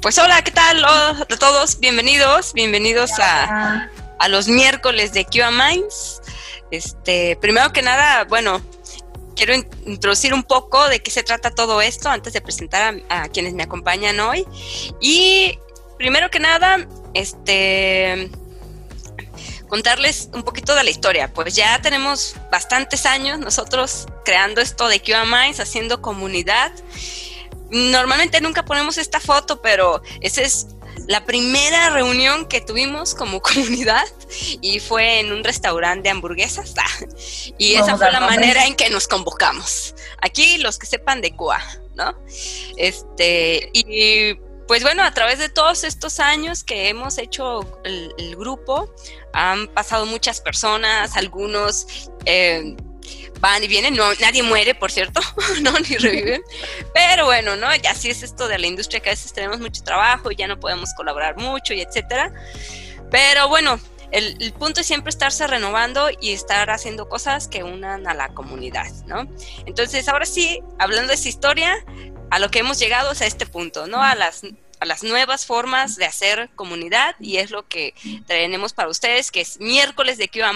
pues hola, ¿qué tal a todos? Bienvenidos, bienvenidos a, a, los miércoles de QA Minds. Este, primero que nada, bueno, quiero introducir un poco de qué se trata todo esto antes de presentar a, quienes me acompañan hoy. Y primero que nada, este contarles un poquito de la historia. Pues ya tenemos bastantes años nosotros creando esto de QA Minds, haciendo comunidad. Normalmente nunca ponemos esta foto, pero esa es la primera reunión que tuvimos como comunidad y fue en un restaurante de hamburguesas. y esa fue la manera en que nos convocamos. Aquí los que sepan de Cuba, ¿no? Este, y pues bueno, a través de todos estos años que hemos hecho el, grupo, han pasado muchas personas, algunos eh, van y vienen, no, nadie muere, por cierto, no, ni reviven, pero bueno, ¿no? Ya así es esto de la industria que a veces tenemos mucho trabajo y ya no podemos colaborar mucho y etcétera, pero bueno, el, el, punto es siempre estarse renovando y estar haciendo cosas que unan a la comunidad, ¿no? Entonces, ahora sí, hablando de esa historia, a lo que hemos llegado es a este punto, ¿no? A las a las nuevas formas de hacer comunidad y es lo que tenemos para ustedes, que es miércoles de QA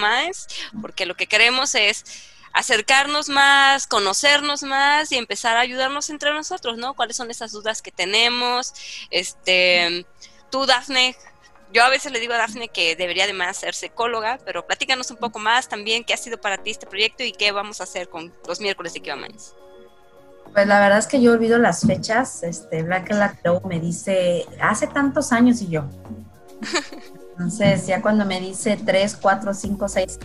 porque lo que queremos es acercarnos más, conocernos más y empezar a ayudarnos entre nosotros, ¿no? ¿Cuáles son esas dudas que tenemos? Este, tú, Dafne, yo a veces le digo a Dafne que debería además ser psicóloga, pero platícanos un poco más también qué ha sido para ti este proyecto y qué vamos a hacer con los miércoles de Kiwamans. Pues la verdad es que yo olvido las fechas. Este, Black Lacto me dice, hace tantos años y yo. Entonces, ya cuando me dice tres, cuatro, cinco, seis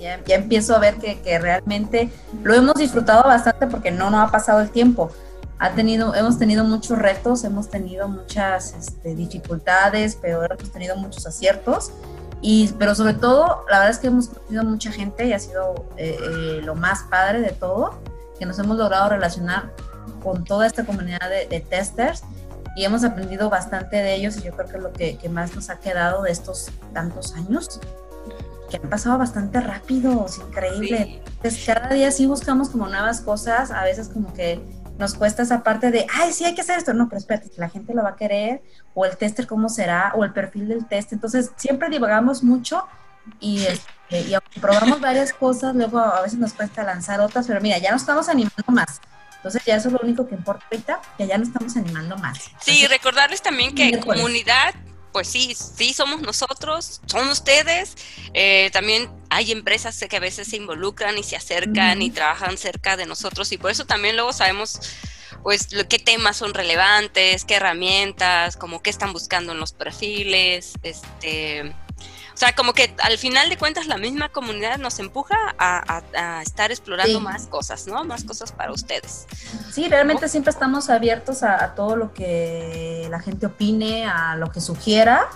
ya, empiezo a ver que, realmente lo hemos disfrutado bastante porque no nos ha pasado el tiempo. Ha tenido, hemos tenido muchos retos, hemos tenido muchas este, dificultades, pero hemos tenido muchos aciertos. Y, pero sobre todo, la verdad es que hemos conocido mucha gente y ha sido eh, eh, lo más padre de todo, que nos hemos logrado relacionar con toda esta comunidad de, testers y hemos aprendido bastante de ellos y yo creo que es lo que, que más nos ha quedado de estos tantos años que han pasado bastante rápido, es increíble. Entonces, cada día sí buscamos como nuevas cosas, a veces como que nos cuesta esa parte de, ay, sí hay que hacer esto, no, pero espérate, la gente lo va a querer, o el tester cómo será, o el perfil del test. Entonces, siempre divagamos mucho y, este, y probamos varias cosas, luego a veces nos cuesta lanzar otras, pero mira, ya nos estamos animando más. Entonces ya eso es lo único que importa ahorita, que ya nos estamos animando más. sí, recordarles también que comunidad pues sí, sí somos nosotros, son ustedes. Eh, también hay empresas que a veces se involucran y se acercan y trabajan cerca de nosotros y por eso también luego sabemos pues qué temas son relevantes, qué herramientas, como qué están buscando en los perfiles, este sea, como que al final de cuentas la misma comunidad nos empuja a, estar explorando más cosas, ¿no? Más cosas para ustedes. Sí, realmente siempre estamos abiertos a, todo lo que la gente opine, a lo que sugiera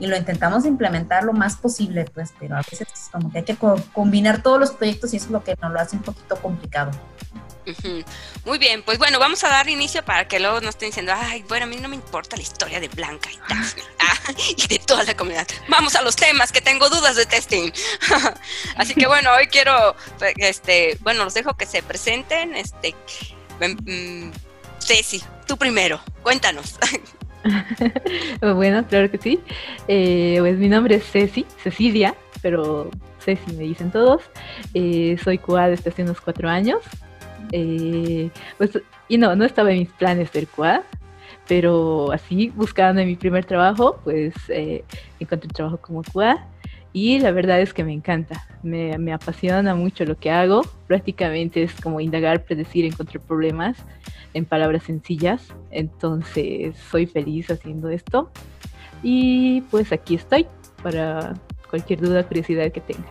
y lo intentamos implementar lo más posible, pues, pero a veces como que hay que combinar todos los proyectos y eso es lo que nos lo hace un poquito complicado. Muy bien, pues bueno, vamos a dar inicio para que luego no estén diciendo, ay, bueno, a mí no me importa la historia de Blanca y Daphne ah, y de toda la comunidad. Vamos a los temas que tengo dudas de testing. Así que bueno, hoy quiero, este, bueno, los dejo que se presenten. Este, mm, Ceci, tú primero, cuéntanos. bueno, claro que sí. Eh, pues mi nombre es Ceci, Cecilia, pero Ceci me dicen todos. Eh, soy QA desde hace unos cuatro años. Eh, pues, y no, no estaba en mis planes ser QA, pero así, buscando en mi primer trabajo, pues eh, encontré trabajo como QA y la verdad es que me encanta, me, me, apasiona mucho lo que hago, prácticamente es como indagar, predecir, encontrar problemas en palabras sencillas, entonces soy feliz haciendo esto y pues aquí estoy para cualquier duda, curiosidad que tenga.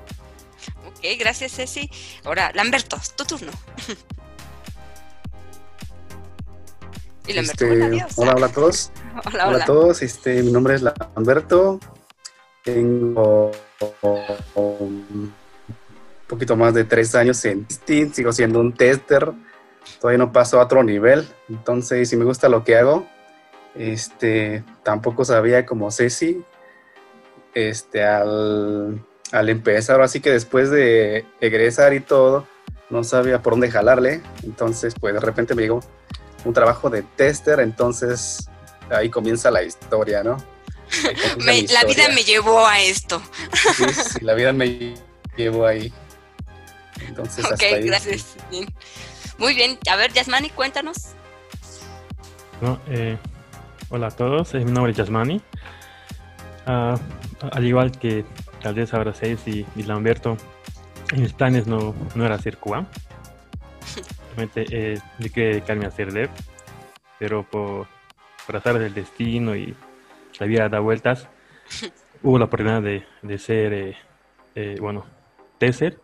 Ok, gracias Ceci. Ahora, Lamberto, tu turno. Este, hola, hola a todos. Hola, a todos. Este, mi nombre es Lamberto. Tengo un poquito más de tres años en Steam. Sigo siendo un tester. Todavía no paso a otro nivel. Entonces, si me gusta lo que hago, este, tampoco sabía como Ceci. Este, al, al empezar, así que después de egresar y todo, no sabía por dónde jalarle. Entonces, pues de repente me llegó un trabajo de tester, entonces ahí comienza la historia, ¿no? la vida me llevó a esto. Sí, la vida me llevó ahí. Entonces, ok, gracias. Muy bien. A ver, Yasmani, cuéntanos. Eh, hola a todos, mi nombre es Yasmani. Ah, al igual que tal vez ahora seis y, y Lamberto, en mis planes no, no era hacer Cuba. Realmente eh, yo quería dedicarme a hacer dev, pero por, por azar del destino y la vida da vueltas, hubo la oportunidad de, de ser, eh, eh, bueno, tester,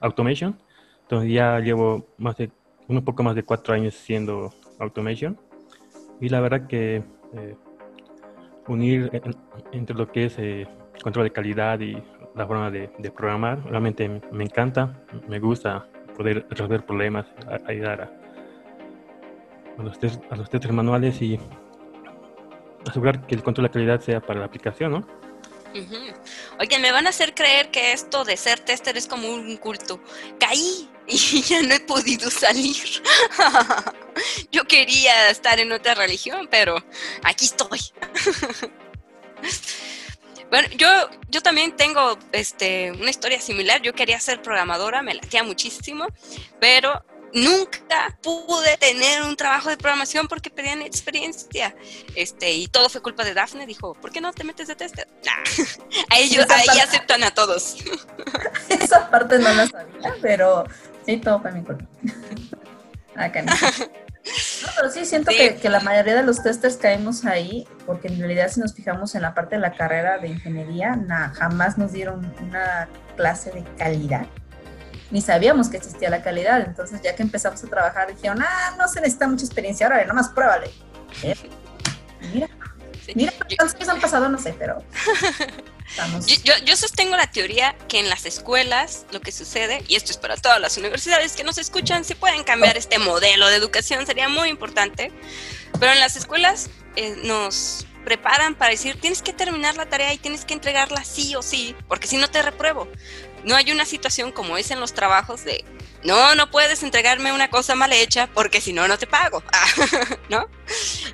automation. Entonces ya llevo más de, un poco más de cuatro años siendo automation. Y la verdad que eh, unir entre lo que es control de calidad y la forma de, programar, realmente me encanta, me gusta poder resolver problemas, ayudar a, los, test, a los testers manuales y asegurar que el control de calidad sea para la aplicación, ¿no? Oigan, me van a hacer creer que esto de ser tester es como un culto. Caí y ya no he podido salir. Yo quería estar en otra religión, pero aquí estoy. Bueno, yo, yo también tengo este, una historia similar. Yo quería ser programadora, me latía muchísimo, pero nunca pude tener un trabajo de programación porque pedían experiencia. Este, y todo fue culpa de Daphne. Dijo, ¿por qué no te metes de tester? a ellos, ahí aceptan a todos. Esa parte no la sabía, pero sí, todo fue mi culpa. Acá no. No, pero sí siento Que, que, la mayoría de los testers caemos ahí, porque en realidad si nos fijamos en la parte de la carrera de ingeniería, nada, jamás nos dieron una clase de calidad ni sabíamos que existía la calidad. Entonces, ya que empezamos a trabajar, dijeron, ah, no se necesita mucha experiencia, ahora nomás pruébale. ¿Eh? Mira, mira cuántos años han pasado, no sé, pero Yo, yo, sostengo la teoría que en las escuelas lo que sucede, y esto es para todas las universidades que nos escuchan, si pueden cambiar este modelo de educación sería muy importante, pero en las escuelas eh, nos preparan para decir, tienes que terminar la tarea y tienes que entregarla sí o sí, porque si no te repruebo no hay una situación como es en los trabajos de, no, no puedes entregarme una cosa mal hecha porque si no, no te pago, ¿no?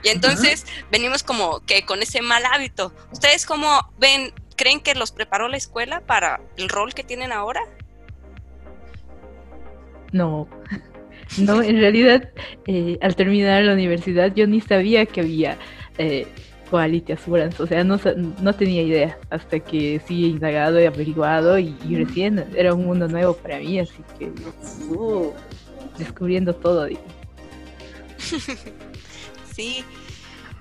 Y entonces venimos como que con ese mal hábito. ¿Ustedes cómo ven, creen que los preparó la escuela para el rol que tienen ahora? No, no, en realidad eh, al terminar la universidad yo ni sabía que había... Eh, Quality Assurance, o sea, no, no tenía idea hasta que sí he indagado y averiguado y, recién era un mundo nuevo para mí, así que uh, descubriendo todo. sí.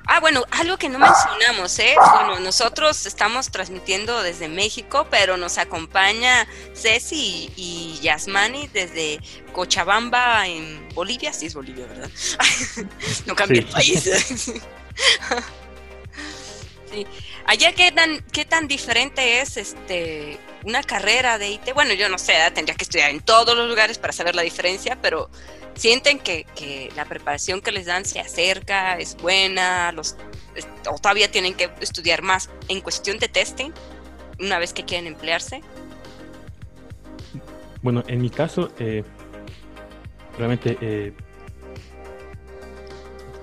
Ah, bueno, algo que no mencionamos, ¿eh? Bueno, nosotros estamos transmitiendo desde México, pero nos acompaña Ceci y, Yasmani desde Cochabamba en Bolivia. Sí, es Bolivia, ¿verdad? no cambia el país. Sí. Allá qué tan, qué tan diferente es este una carrera de IT. Bueno, yo no sé, tendría que estudiar en todos los lugares para saber la diferencia, pero sienten que, que la preparación que les dan se acerca, es buena, los o todavía tienen que estudiar más en cuestión de testing una vez que quieren emplearse. Bueno, en mi caso, eh, realmente eh,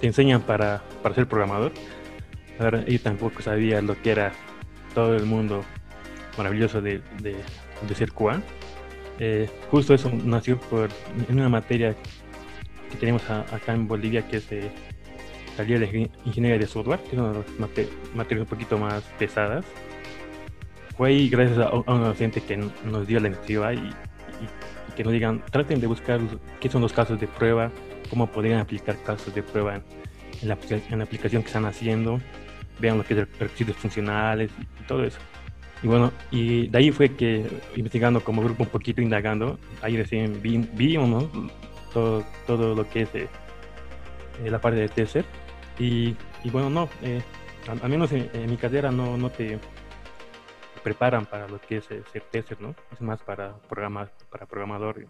te enseñan para, para ser programador Ahora, yo tampoco sabía lo que era todo el mundo maravilloso de, de, ser QA. Eh, justo eso nació por en una materia que tenemos acá en Bolivia que es de de ingeniería de software, que de las materias un poquito más pesadas. Fue ahí gracias a, un docente que nos dio la iniciativa y, que nos digan, traten de buscar qué son los casos de prueba, cómo podrían aplicar casos de prueba en, la, en la aplicación que están haciendo vean lo que es requisitos funcionales y, todo eso. Y bueno, y de ahí fue que investigando como grupo un poquito, indagando, ahí recién vi, vimos todo, todo lo que es eh, eh, la parte de tester. Y, y bueno, no, eh, al, menos en, mi carrera no, no te preparan para lo que es ser tester, ¿no? Es más para, programar, para programador.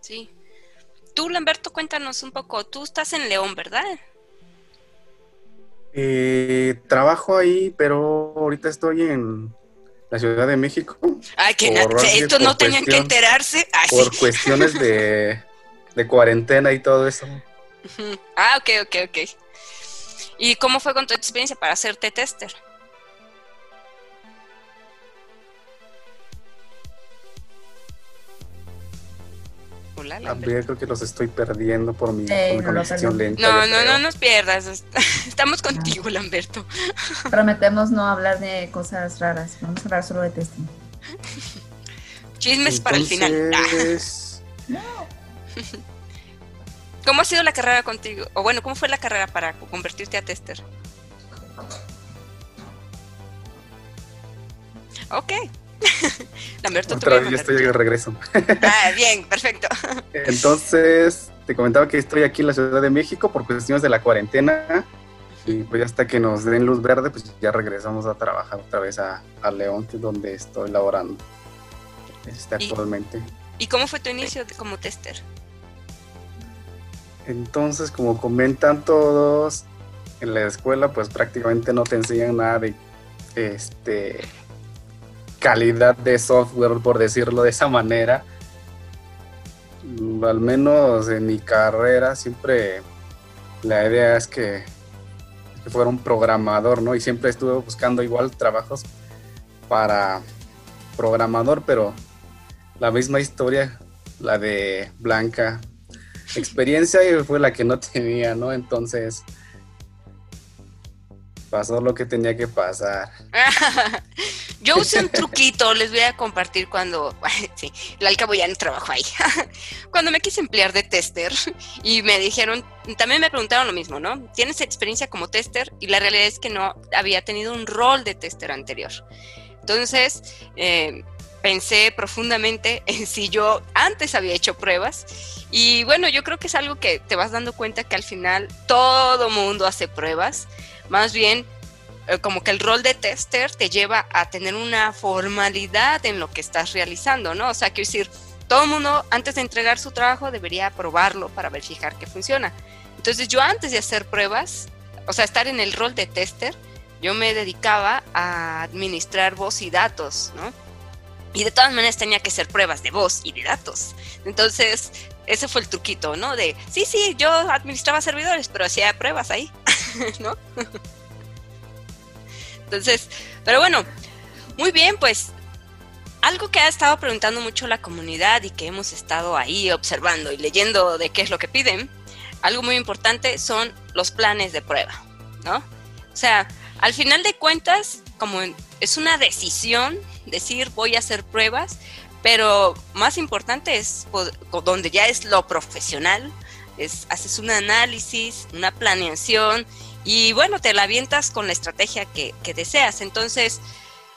Sí. Tú, Lamberto, cuéntanos un poco. Tú estás en León, ¿verdad? Eh, trabajo ahí, pero ahorita estoy en la Ciudad de México. Ay, que esto no tenían que enterarse. por cuestiones de, de, cuarentena y todo eso. Ah, ok, ok, ok. ¿Y cómo fue con tu experiencia para hacerte tester? También creo que los estoy perdiendo por mi, conexión lenta. No, no, no nos pierdas. Estamos contigo, Lamberto. Prometemos no hablar de cosas raras. Vamos a hablar solo de testing. Chismes para el final. ¿Cómo ha sido la carrera contigo? O bueno, ¿cómo fue la carrera para convertirte a tester? Ok. Lamberto, Otra vez yo estoy de regreso. ah, bien, perfecto. Entonces, te comentaba que estoy aquí en la Ciudad de México por cuestiones de la cuarentena. Y pues hasta que nos den luz verde, pues ya regresamos a trabajar otra vez a, León, que es donde estoy laborando este, actualmente. ¿Y cómo fue tu inicio como tester? Entonces, como comentan todos, en la escuela pues prácticamente no te enseñan nada de este calidad de software, por decirlo de esa manera. Al menos en mi carrera siempre la idea es que, fuera un programador, ¿no? Y siempre estuve buscando igual trabajos para programador, pero la misma historia, la de Blanca, experiencia fue la que no tenía, ¿no? Entonces pasó lo que tenía que pasar. Yo usé un truquito, les voy a compartir cuando, sí, al cabo ya no trabajo ahí. cuando me quise emplear de tester y me dijeron, también me preguntaron lo mismo, ¿no? ¿Tienes experiencia como tester? Y la realidad es que no había tenido un rol de tester anterior. Entonces, eh, pensé profundamente en si yo antes había hecho pruebas y bueno, yo creo que es algo que te vas dando cuenta que al final todo mundo hace pruebas más bien, como que el rol de tester te lleva a tener una formalidad en lo que estás realizando, ¿no? O sea, quiero decir, todo el mundo antes de entregar su trabajo debería probarlo para verificar que funciona. Entonces yo antes de hacer pruebas, o sea, estar en el rol de tester, yo me dedicaba a administrar voz y datos, ¿no? Y de todas maneras tenía que hacer pruebas de voz y de datos. Entonces, ese fue el truquito, ¿no? De, sí, sí, yo administraba servidores, pero hacía pruebas ahí, ¿no? Entonces, pero bueno, muy bien, pues algo que ha estado preguntando mucho la comunidad y que hemos estado ahí observando y leyendo de qué es lo que piden, algo muy importante son los planes de prueba, ¿no? O sea, al final de cuentas, como es una decisión decir voy a hacer pruebas, pero más importante es donde ya es lo profesional, es, haces un análisis, una planeación y bueno, te la avientas con la estrategia que, que deseas. Entonces,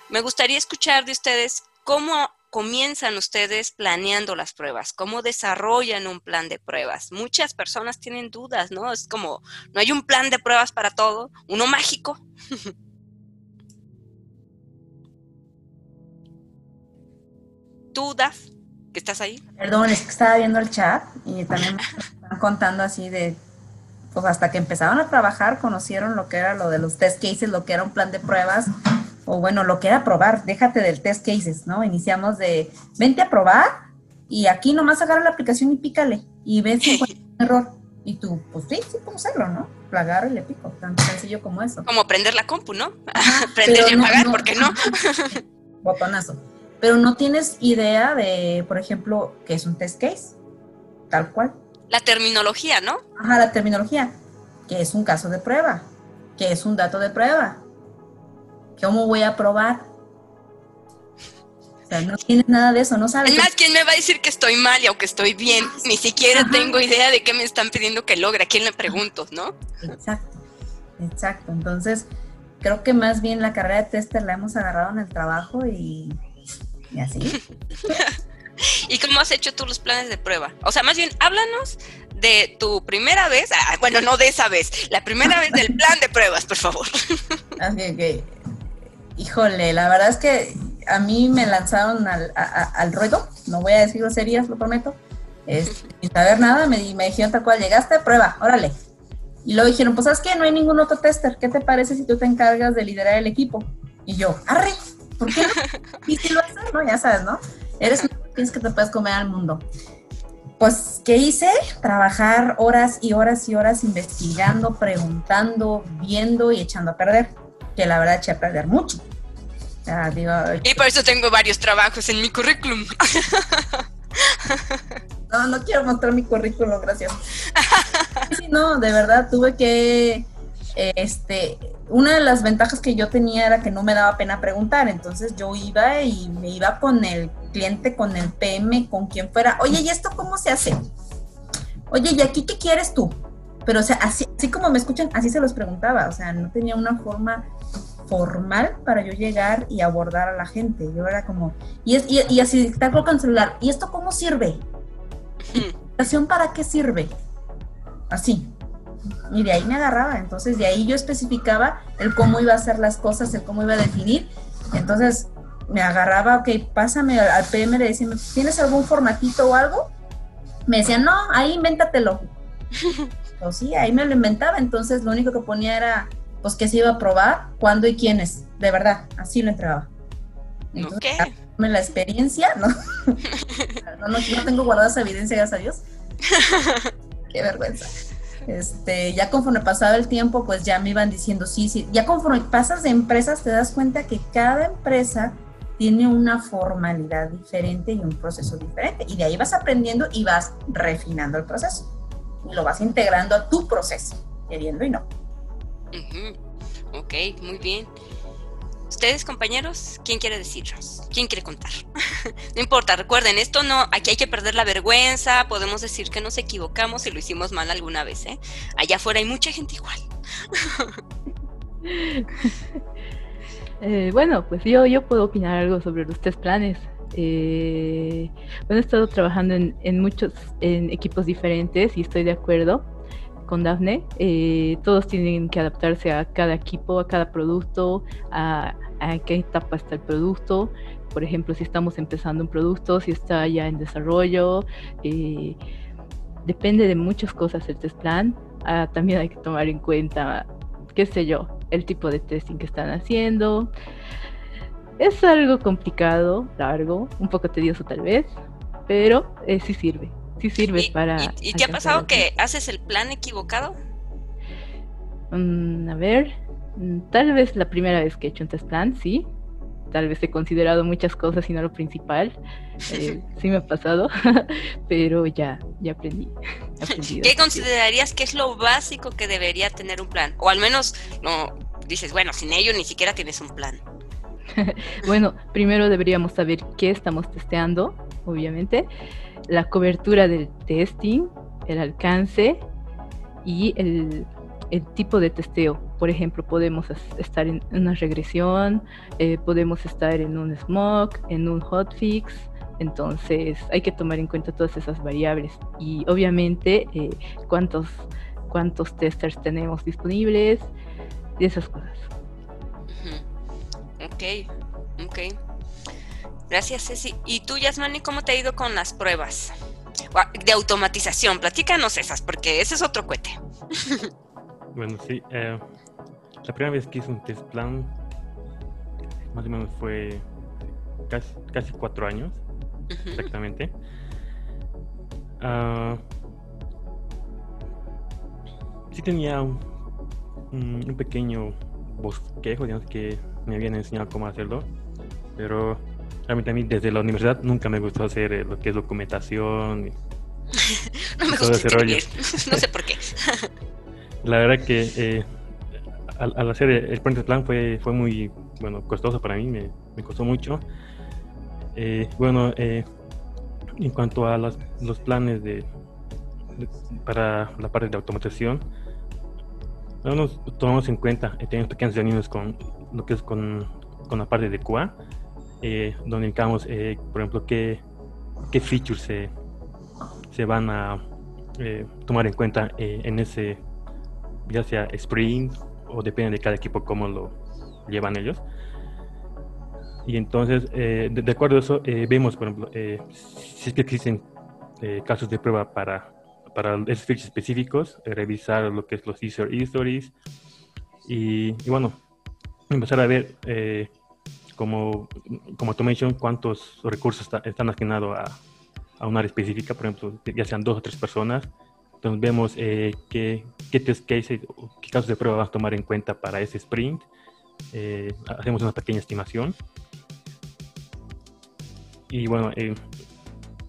me gustaría escuchar de ustedes cómo comienzan ustedes planeando las pruebas? ¿Cómo desarrollan un plan de pruebas? Muchas personas tienen dudas, ¿no? Es como, no hay un plan de pruebas para todo, uno mágico. tú, Daf, que estás ahí. Perdón, es que estaba viendo el chat y también me están contando así de, pues hasta que empezaron a trabajar, conocieron lo que era lo de los test cases, lo que era un plan de pruebas, o bueno, lo que era probar, déjate del test cases, ¿no? Iniciamos de, vente a probar y aquí nomás agarra la aplicación y pícale y ves si encuentra un error. Y tú, pues sí, sí puedo hacerlo, ¿no? Plagar y le pico, tan sencillo como eso. Como prender la compu, ¿no? prender y apagar, ¿por qué no? Botonazo pero no tienes idea de, por ejemplo, qué es un test case, tal cual. La terminología, ¿no? Ajá, la terminología. ¿Qué es un caso de prueba? ¿Qué es un dato de prueba? ¿Cómo voy a probar? O sea, no tienes nada de eso, no sabes. Es más, ¿quién me va a decir que estoy mal y aunque estoy bien? Ni siquiera tengo idea de qué me están pidiendo que logre. ¿A quién le pregunto, no? Exacto, exacto. Entonces, creo que más bien la carrera de tester la hemos agarrado en el trabajo y y así. ¿Y cómo has hecho tú los planes de prueba? O sea, más bien, háblanos de tu primera vez, ah, bueno, no de esa vez, la primera vez del plan de pruebas, por favor. Híjole, la verdad es que a mí me lanzaron al, ruedo, no voy a decir groserías, lo prometo, sin saber nada, me, me dijeron tal cual, llegaste, prueba, órale. Y luego dijeron, pues ¿sabes qué? No hay ningún otro tester, ¿qué te parece si tú te encargas de liderar el equipo? Y yo, arre, ¿Por qué no? Y si lo haces, ¿no? Ya sabes, ¿no? Eres tienes que te puedes comer al mundo. pues, ¿qué hice? Trabajar horas y horas y horas investigando, preguntando, viendo y echando a perder, que la verdad eché a perder mucho. y por eso tengo varios trabajos en mi currículum. No, no quiero mostrar mi currículum, gracias. Sí, no, de verdad tuve que, este, una de las ventajas que yo tenía era que no me daba pena preguntar, entonces yo iba y me iba con el cliente, con el PM, con quien fuera, oye, ¿y esto cómo se hace? Oye, ¿y aquí qué quieres tú? Pero, o sea, así, así como me escuchan, así se los preguntaba, o sea, no tenía una forma formal para yo llegar y abordar a la gente. Yo era como, y, es, y, así, tal con el celular, ¿y esto cómo sirve? ¿Invitación para qué sirve? Así. Y de ahí me agarraba. Entonces, de ahí yo especificaba el cómo iba a hacer las cosas, el cómo iba a definir. Entonces, me agarraba, ok, pásame al PM, le decía, ¿tienes algún formatito o algo? Me decían, no, ahí invéntatelo. pues sí, ahí me lo inventaba. Entonces, lo único que ponía era, pues, que se iba a probar, cuándo y quiénes. De verdad, así lo entregaba. Entonces, la experiencia, ¿no? no, no, no tengo guardada esa evidencia, gracias a Dios. Qué vergüenza. Este, ya conforme pasaba el tiempo, pues ya me iban diciendo, sí, sí, ya conforme pasas de empresas te das cuenta que cada empresa tiene una formalidad diferente y un proceso diferente. Y de ahí vas aprendiendo y vas refinando el proceso. Y lo vas integrando a tu proceso, queriendo y no. Ok, muy bien. Ustedes, compañeros, ¿quién quiere decirnos? ¿Quién quiere contar? no importa, recuerden, esto no, aquí hay que perder la vergüenza, podemos decir que nos equivocamos y lo hicimos mal alguna vez, ¿eh? Allá afuera hay mucha gente igual. Eh, bueno, pues yo, yo puedo opinar algo sobre los tres planes. Eh, bueno, he estado trabajando en, en muchos en equipos diferentes y estoy de acuerdo con Dafne. Eh, todos tienen que adaptarse a cada equipo, a cada producto, a, qué etapa está el producto. Por ejemplo, si estamos empezando un producto, si está ya en desarrollo. Eh, depende de muchas cosas el test plan. Ah, también hay que tomar en cuenta, qué sé yo, el tipo de testing que están haciendo. Es algo complicado, largo, un poco tedioso tal vez, pero eh, sí sirve sí sirve para... ¿Y, te ha pasado que haces el plan equivocado? Mm, a ver, mm, tal vez la primera vez que he hecho un test plan, sí. Tal vez he considerado muchas cosas y no lo principal. Eh, sí me ha pasado, pero ya, ya aprendí. ¿Qué considerarías que es lo básico que debería tener un plan? O al menos no dices, bueno, sin ello ni siquiera tienes un plan. bueno, primero deberíamos saber qué estamos testeando, obviamente la cobertura del testing, el alcance y el, tipo de testeo. Por ejemplo, podemos estar en una regresión, eh, podemos estar en un smoke, en un hotfix. Entonces hay que tomar en cuenta todas esas variables y obviamente eh, cuántos, cuántos testers tenemos disponibles y esas cosas. Ok, ok. Gracias, Ceci. ¿Y tú, Yasmani, cómo te ha ido con las pruebas de automatización? Platícanos esas, porque ese es otro cohete. bueno, sí. Eh, la primera vez que hice un test plan, más o menos fue casi, cuatro años, exactamente. Uh, sí tenía un, un, pequeño bosquejo, digamos, que me habían enseñado cómo hacerlo, pero a mí desde la universidad nunca me gustó hacer eh, lo que es documentación. no me gusta ese rollo. no sé por qué. la verdad que eh, al, hacer el puente plan fue, fue muy bueno costoso para mí, me, me costó mucho. Eh, bueno, en cuanto a los planes de, para la parte de automatización, no nos tomamos en cuenta, tenemos pequeñas reuniones con lo que es con, con la parte de QA eh, donde indicamos, eh, por ejemplo, qué, qué features se, se van a eh, tomar en cuenta en ese, ya sea sprint o depende de cada equipo cómo lo llevan ellos. Y entonces, de, acuerdo a eso, vemos, por ejemplo, si es que existen casos de prueba para, para esos features específicos, revisar lo que es los user stories y, y bueno, empezar a ver como, como automation, cuántos recursos están asignados a, a un área específica, por ejemplo, ya sean dos o tres personas. Entonces vemos eh, qué, qué test cases, qué casos de prueba vamos a tomar en cuenta para ese sprint. Eh, hacemos una pequeña estimación. Y bueno, eh,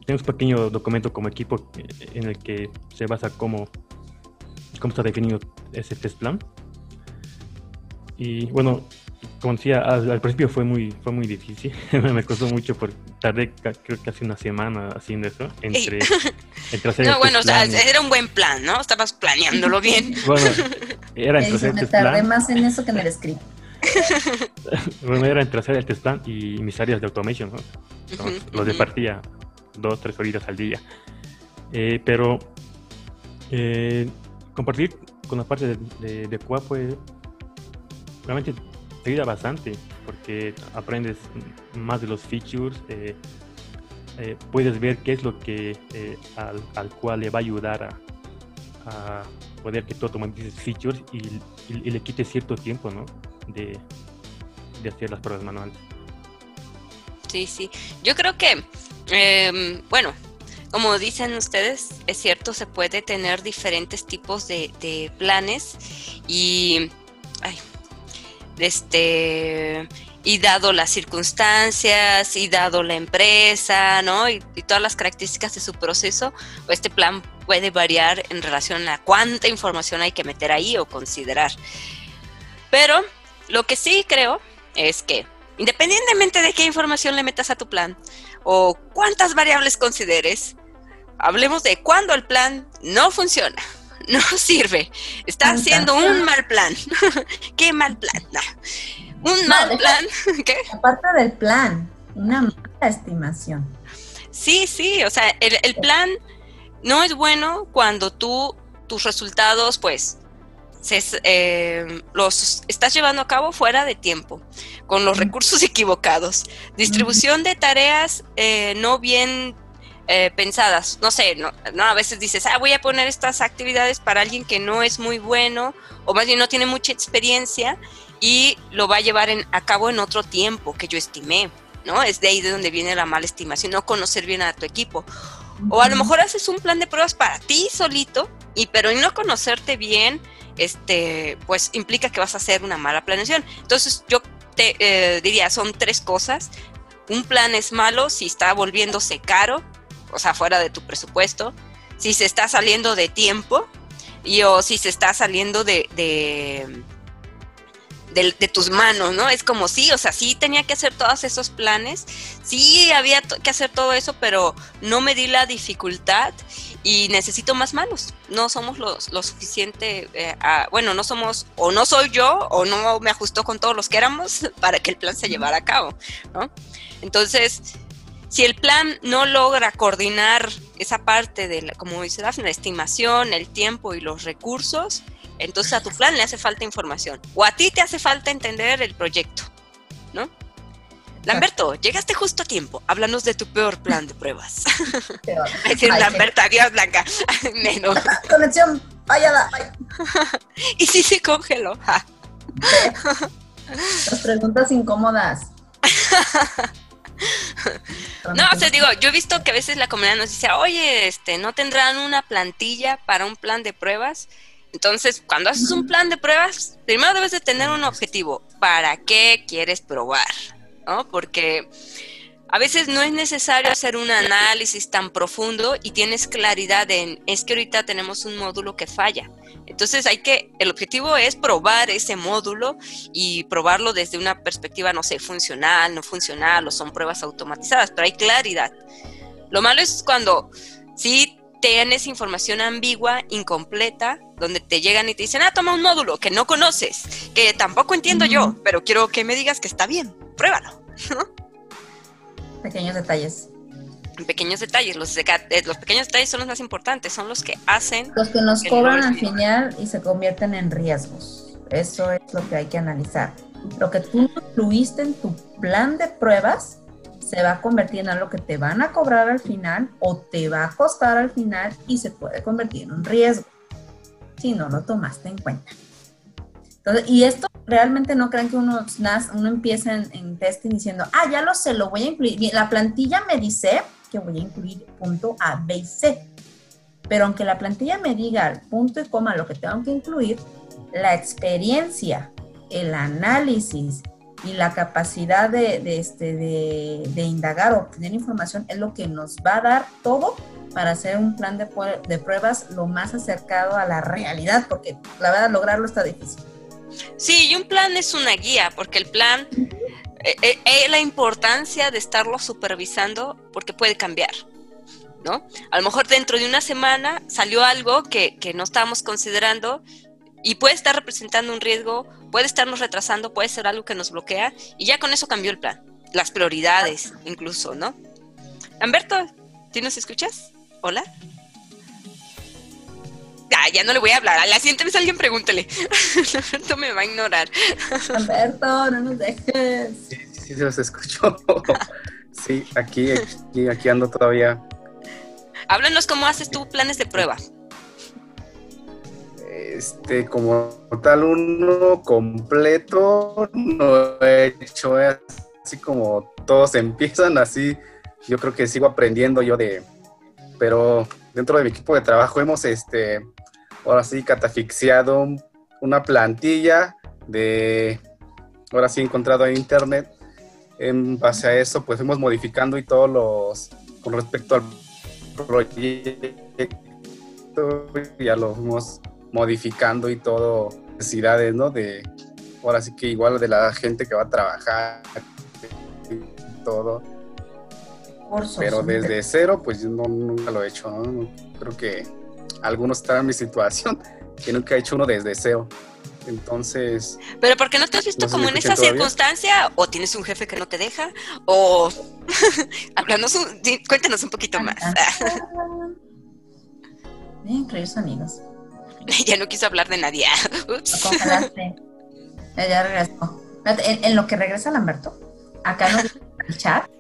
tenemos un pequeño documento como equipo en el que se basa cómo, cómo está definido ese test plan. Y bueno, como decía, al, principio fue muy, fue muy difícil. me costó mucho porque tardé creo que hace una semana haciendo eso. Entre, entre hacer no, bueno, o sea, era un buen plan, ¿no? Estabas planeándolo bien. Bueno, era entre hacer Me tardé más en eso que en el script. bueno, era entre hacer el test plan y mis áreas de automation, ¿no? los departía dos, tres horitas al día. Eh, pero eh, compartir con la parte de, de, de QA fue realmente te ayuda bastante porque aprendes más de los features, eh, eh, puedes ver qué es lo que eh, al, cual le va a ayudar a, poder que tú automatices features y, le quite cierto tiempo ¿no? de, de hacer las pruebas manuales. Sí, sí. Yo creo que, em, bueno, como dicen ustedes, es cierto, se puede tener diferentes tipos de, de planes y... Ay, este y dado las circunstancias y dado la empresa, ¿no? Y, todas las características de su proceso, este plan puede variar en relación a cuánta información hay que meter ahí o considerar. Pero lo que sí creo es que independientemente de qué información le metas a tu plan o cuántas variables consideres, hablemos de cuándo el plan no funciona no sirve. Está haciendo un mal plan. ¿Qué mal plan? Un mal plan. ¿Qué? Aparte del plan, una mala estimación. Sí, sí, o sea, el, plan no es bueno cuando tú, tus resultados, pues, eh, los estás llevando a cabo fuera de tiempo, con los recursos equivocados, distribución de tareas eh, no bien eh, pensadas. No sé, no, a veces dices, ah, voy a poner estas actividades para alguien que no es muy bueno o más bien no tiene mucha experiencia y lo va a llevar en, a cabo en otro tiempo que yo estimé, ¿no? Es de ahí de donde viene la mala estimación, no conocer bien a tu equipo. O a lo mejor haces un plan de pruebas para ti solito, y pero no conocerte bien, este, pues implica que vas a hacer una mala planeación. Entonces yo te eh, diría, son tres cosas. Un plan es malo si está volviéndose caro, o sea, fuera de tu presupuesto, si se está saliendo de tiempo y o si se está saliendo de, de, tus manos, ¿no? Es como sí, o sea, sí tenía que hacer todos esos planes, sí había que hacer todo eso, pero no me di la dificultad y necesito más manos. No somos lo, suficiente, eh, bueno, no somos, o no soy yo, o no me ajustó con todos los que éramos para que el plan se llevara a cabo, ¿no? Entonces, si el plan no logra coordinar esa parte de, la, como dice Dafne, la estimación, el tiempo y los recursos, entonces a tu plan le hace falta información. O a ti te hace falta entender el proyecto, ¿no? Lamberto, llegaste justo a tiempo. Háblanos de tu peor plan de pruebas. decir Lamberto, adiós, Blanca. Menos. Conexión fallada. y sí se congeló. Las preguntas incómodas. no, o sea, digo, yo he visto que a veces la comunidad nos dice, oye, este, ¿no tendrán una plantilla para un plan de pruebas? Entonces, cuando haces un plan de pruebas, primero debes de tener un objetivo. ¿Para qué quieres probar? ¿No? Porque a veces no es necesario hacer un análisis tan profundo y tienes claridad en, es que ahorita tenemos un módulo que falla. Entonces hay que, el objetivo es probar ese módulo y probarlo desde una perspectiva, no sé, funcional, no funcional, o son pruebas automatizadas, pero hay claridad. Lo malo es cuando sí tienes información ambigua, incompleta, donde te llegan y te dicen, ah, toma un módulo que no conoces, que tampoco entiendo yo, pero quiero que me digas que está bien, pruébalo. Pequeños detalles. Pequeños detalles, los, eh, los pequeños detalles son los más importantes, son los que hacen... Los que nos cobran al final y se convierten en riesgos. Eso es lo que hay que analizar. Lo que tú incluiste en tu plan de pruebas se va a convertir en algo que te van a cobrar al final o te va a costar al final y se puede convertir en un riesgo si no lo tomaste en cuenta y esto realmente no crean que uno, uno empieza en, testing diciendo, ah, ya lo sé, lo voy a incluir. La plantilla me dice que voy a incluir punto A, B y C. Pero aunque la plantilla me diga punto y coma lo que tengo que incluir, la experiencia, el análisis y la capacidad de, este, de, indagar o obtener información es lo que nos va a dar todo para hacer un plan de, de pruebas lo más acercado a la realidad, porque la verdad lograrlo está difícil. Sí, y un plan es una guía, porque el plan eh, eh, eh, la importancia de estarlo supervisando porque puede cambiar. ¿No? A lo mejor dentro de una semana salió algo que, que no estábamos considerando y puede estar representando un riesgo, puede estarnos retrasando, puede ser algo que nos bloquea y ya con eso cambió el plan, las prioridades incluso, ¿no? Lamberto, ¿sí nos escuchas? Hola. Ya no le voy a hablar. A la siguiente vez alguien pregúntele. Lamberto me va a ignorar. Lamberto, no nos dejes. Sí, sí, sí, se los escucho. sí, aquí, aquí, aquí ando todavía. Háblanos cómo haces tú planes de prueba este, como tal uno completo, no he hecho así como todos empiezan así. Yo creo que sigo aprendiendo yo de, pero dentro de mi equipo de trabajo hemos, este, ahora sí, catafixiado una plantilla de, ahora sí, encontrado en internet. En base a eso, pues fuimos modificando y todos los, con respecto al proyecto, ya lo fuimos modificando y todo, necesidades, ¿no? De, ahora sí que igual de la gente que va a trabajar y todo. Pero desde cero, pues yo no, nunca lo he hecho, ¿no? Creo que algunos están en mi situación, que nunca he hecho uno desde cero. Entonces. ¿Pero por qué no te has visto como en esa circunstancia? ¿O tienes un jefe que no te deja? ¿O. Háblanos cuéntanos un poquito más. Bien, amigos. ya no quiso hablar de nadie. Ups. Ya regresó. En, lo que regresa Lamberto, acá en el chat,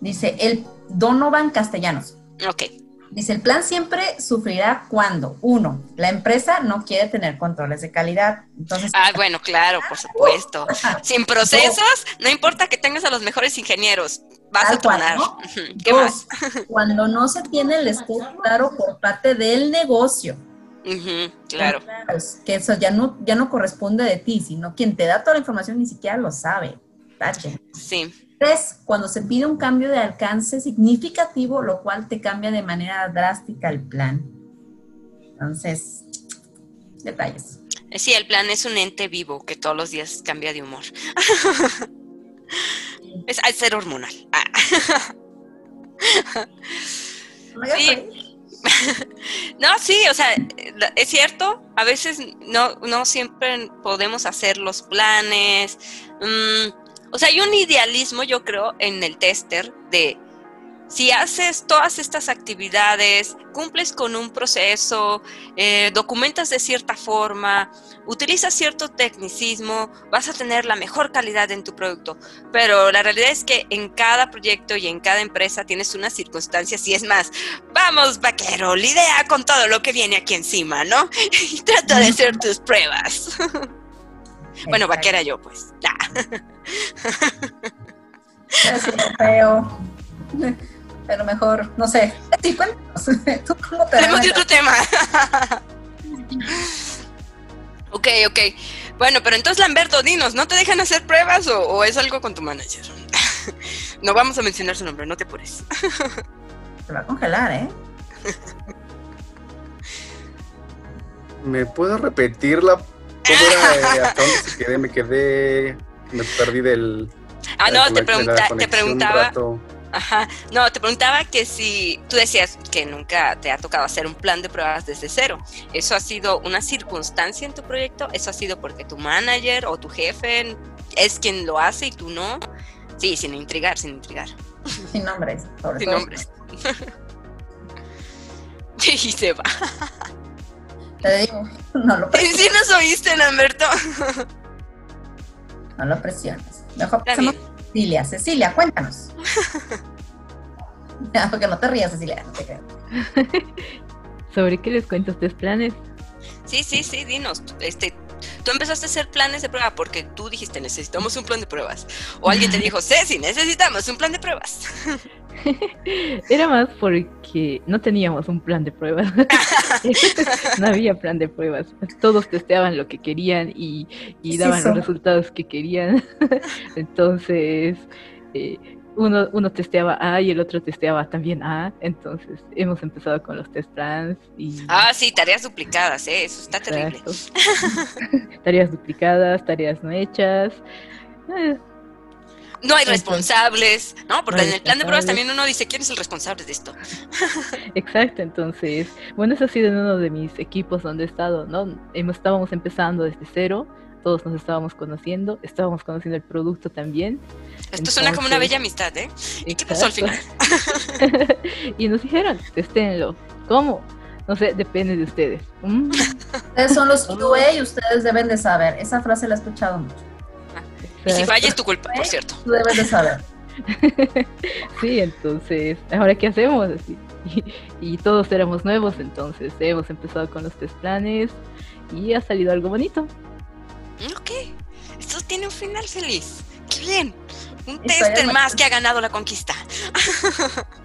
dice el Donovan Castellanos. Ok. Dice, el plan siempre sufrirá cuando, uno, la empresa no quiere tener controles de calidad. Entonces, ah, bueno, claro, por supuesto. Sin procesos, no importa que tengas a los mejores ingenieros, vas a tronar. ¿Qué más? Cuando no se tiene el escudo claro por parte del negocio claro. que eso ya no, ya no corresponde de ti, sino quien te da toda la información ni siquiera lo sabe. Tache. Sí. Tres, cuando se pide un cambio de alcance significativo, lo cual te cambia de manera drástica el plan. Entonces, detalles. Sí, el plan es un ente vivo que todos los días cambia de humor. es al ser hormonal. Ah. no, sí, o sea, es cierto, a veces no, no siempre podemos hacer los planes. Mm, o sea, hay un idealismo, yo creo, en el tester de si haces todas estas actividades, cumples con un proceso, eh, documentas de cierta forma, utilizas cierto tecnicismo, vas a tener la mejor calidad en tu producto. Pero la realidad es que en cada proyecto y en cada empresa tienes unas circunstancias y es más, vamos vaquero, lidia con todo lo que viene aquí encima, ¿no? y trata de hacer tus pruebas. bueno, vaquera yo, pues. feo pero mejor, no sé. Sí, cuéntanos. ¿Tú cómo te Tenemos otro tema. ok, ok. Bueno, pero entonces, Lamberto, dinos, ¿no te dejan hacer pruebas o, es algo con tu manager? no vamos a mencionar su nombre, no te apures. Se va a congelar, ¿eh? ¿Me puedo repetir la era, hasta dónde se quedé? Me quedé, me perdí del... Ah, no, te, pregunta, te preguntaba... Ajá. No, te preguntaba que si tú decías que nunca te ha tocado hacer un plan de pruebas desde cero. ¿Eso ha sido una circunstancia en tu proyecto? ¿Eso ha sido porque tu manager o tu jefe es quien lo hace y tú no? Sí, sin intrigar, sin intrigar. Sin nombres. sin nombres. y se va. Te digo, no lo presiones. Sí nos oíste, Lamberto. no lo presiones. Mejor Cecilia. Cecilia, cuéntanos. porque no te rías, Cecilia, no te creo. ¿Sobre qué les cuento ustedes planes? Sí, sí, sí, dinos. Este, tú empezaste a hacer planes de prueba porque tú dijiste necesitamos un plan de pruebas. O alguien te dijo, Ceci, necesitamos un plan de pruebas. Era más porque no teníamos un plan de pruebas. no había plan de pruebas. Todos testeaban lo que querían y, daban los resultados que querían. Entonces, eh, uno, uno testeaba A y el otro testeaba también A. Entonces, hemos empezado con los test plans. Y... Ah, sí, tareas duplicadas, ¿eh? eso está terrible. tareas duplicadas, tareas no hechas. Eh, no hay responsables, ¿no? Porque en el plan de pruebas también uno dice, ¿quién es el responsable de esto? Exacto, entonces, bueno, eso ha sido en uno de mis equipos donde he estado, ¿no? Estábamos empezando desde cero, todos nos estábamos conociendo, estábamos conociendo el producto también. Esto suena como una bella amistad, ¿eh? ¿Y qué pasó al final? y nos dijeron, testénlo. ¿Cómo? No sé, depende de ustedes. Mm. Ustedes son los QA y ustedes deben de saber. Esa frase la he escuchado mucho. Y si falla es tu culpa, por cierto. Tú debes de saber. sí, entonces, ¿ahora qué hacemos? Y, todos éramos nuevos, entonces hemos empezado con los test planes y ha salido algo bonito. Ok, esto tiene un final feliz. ¡Qué bien! Un tester más que ha ganado la conquista.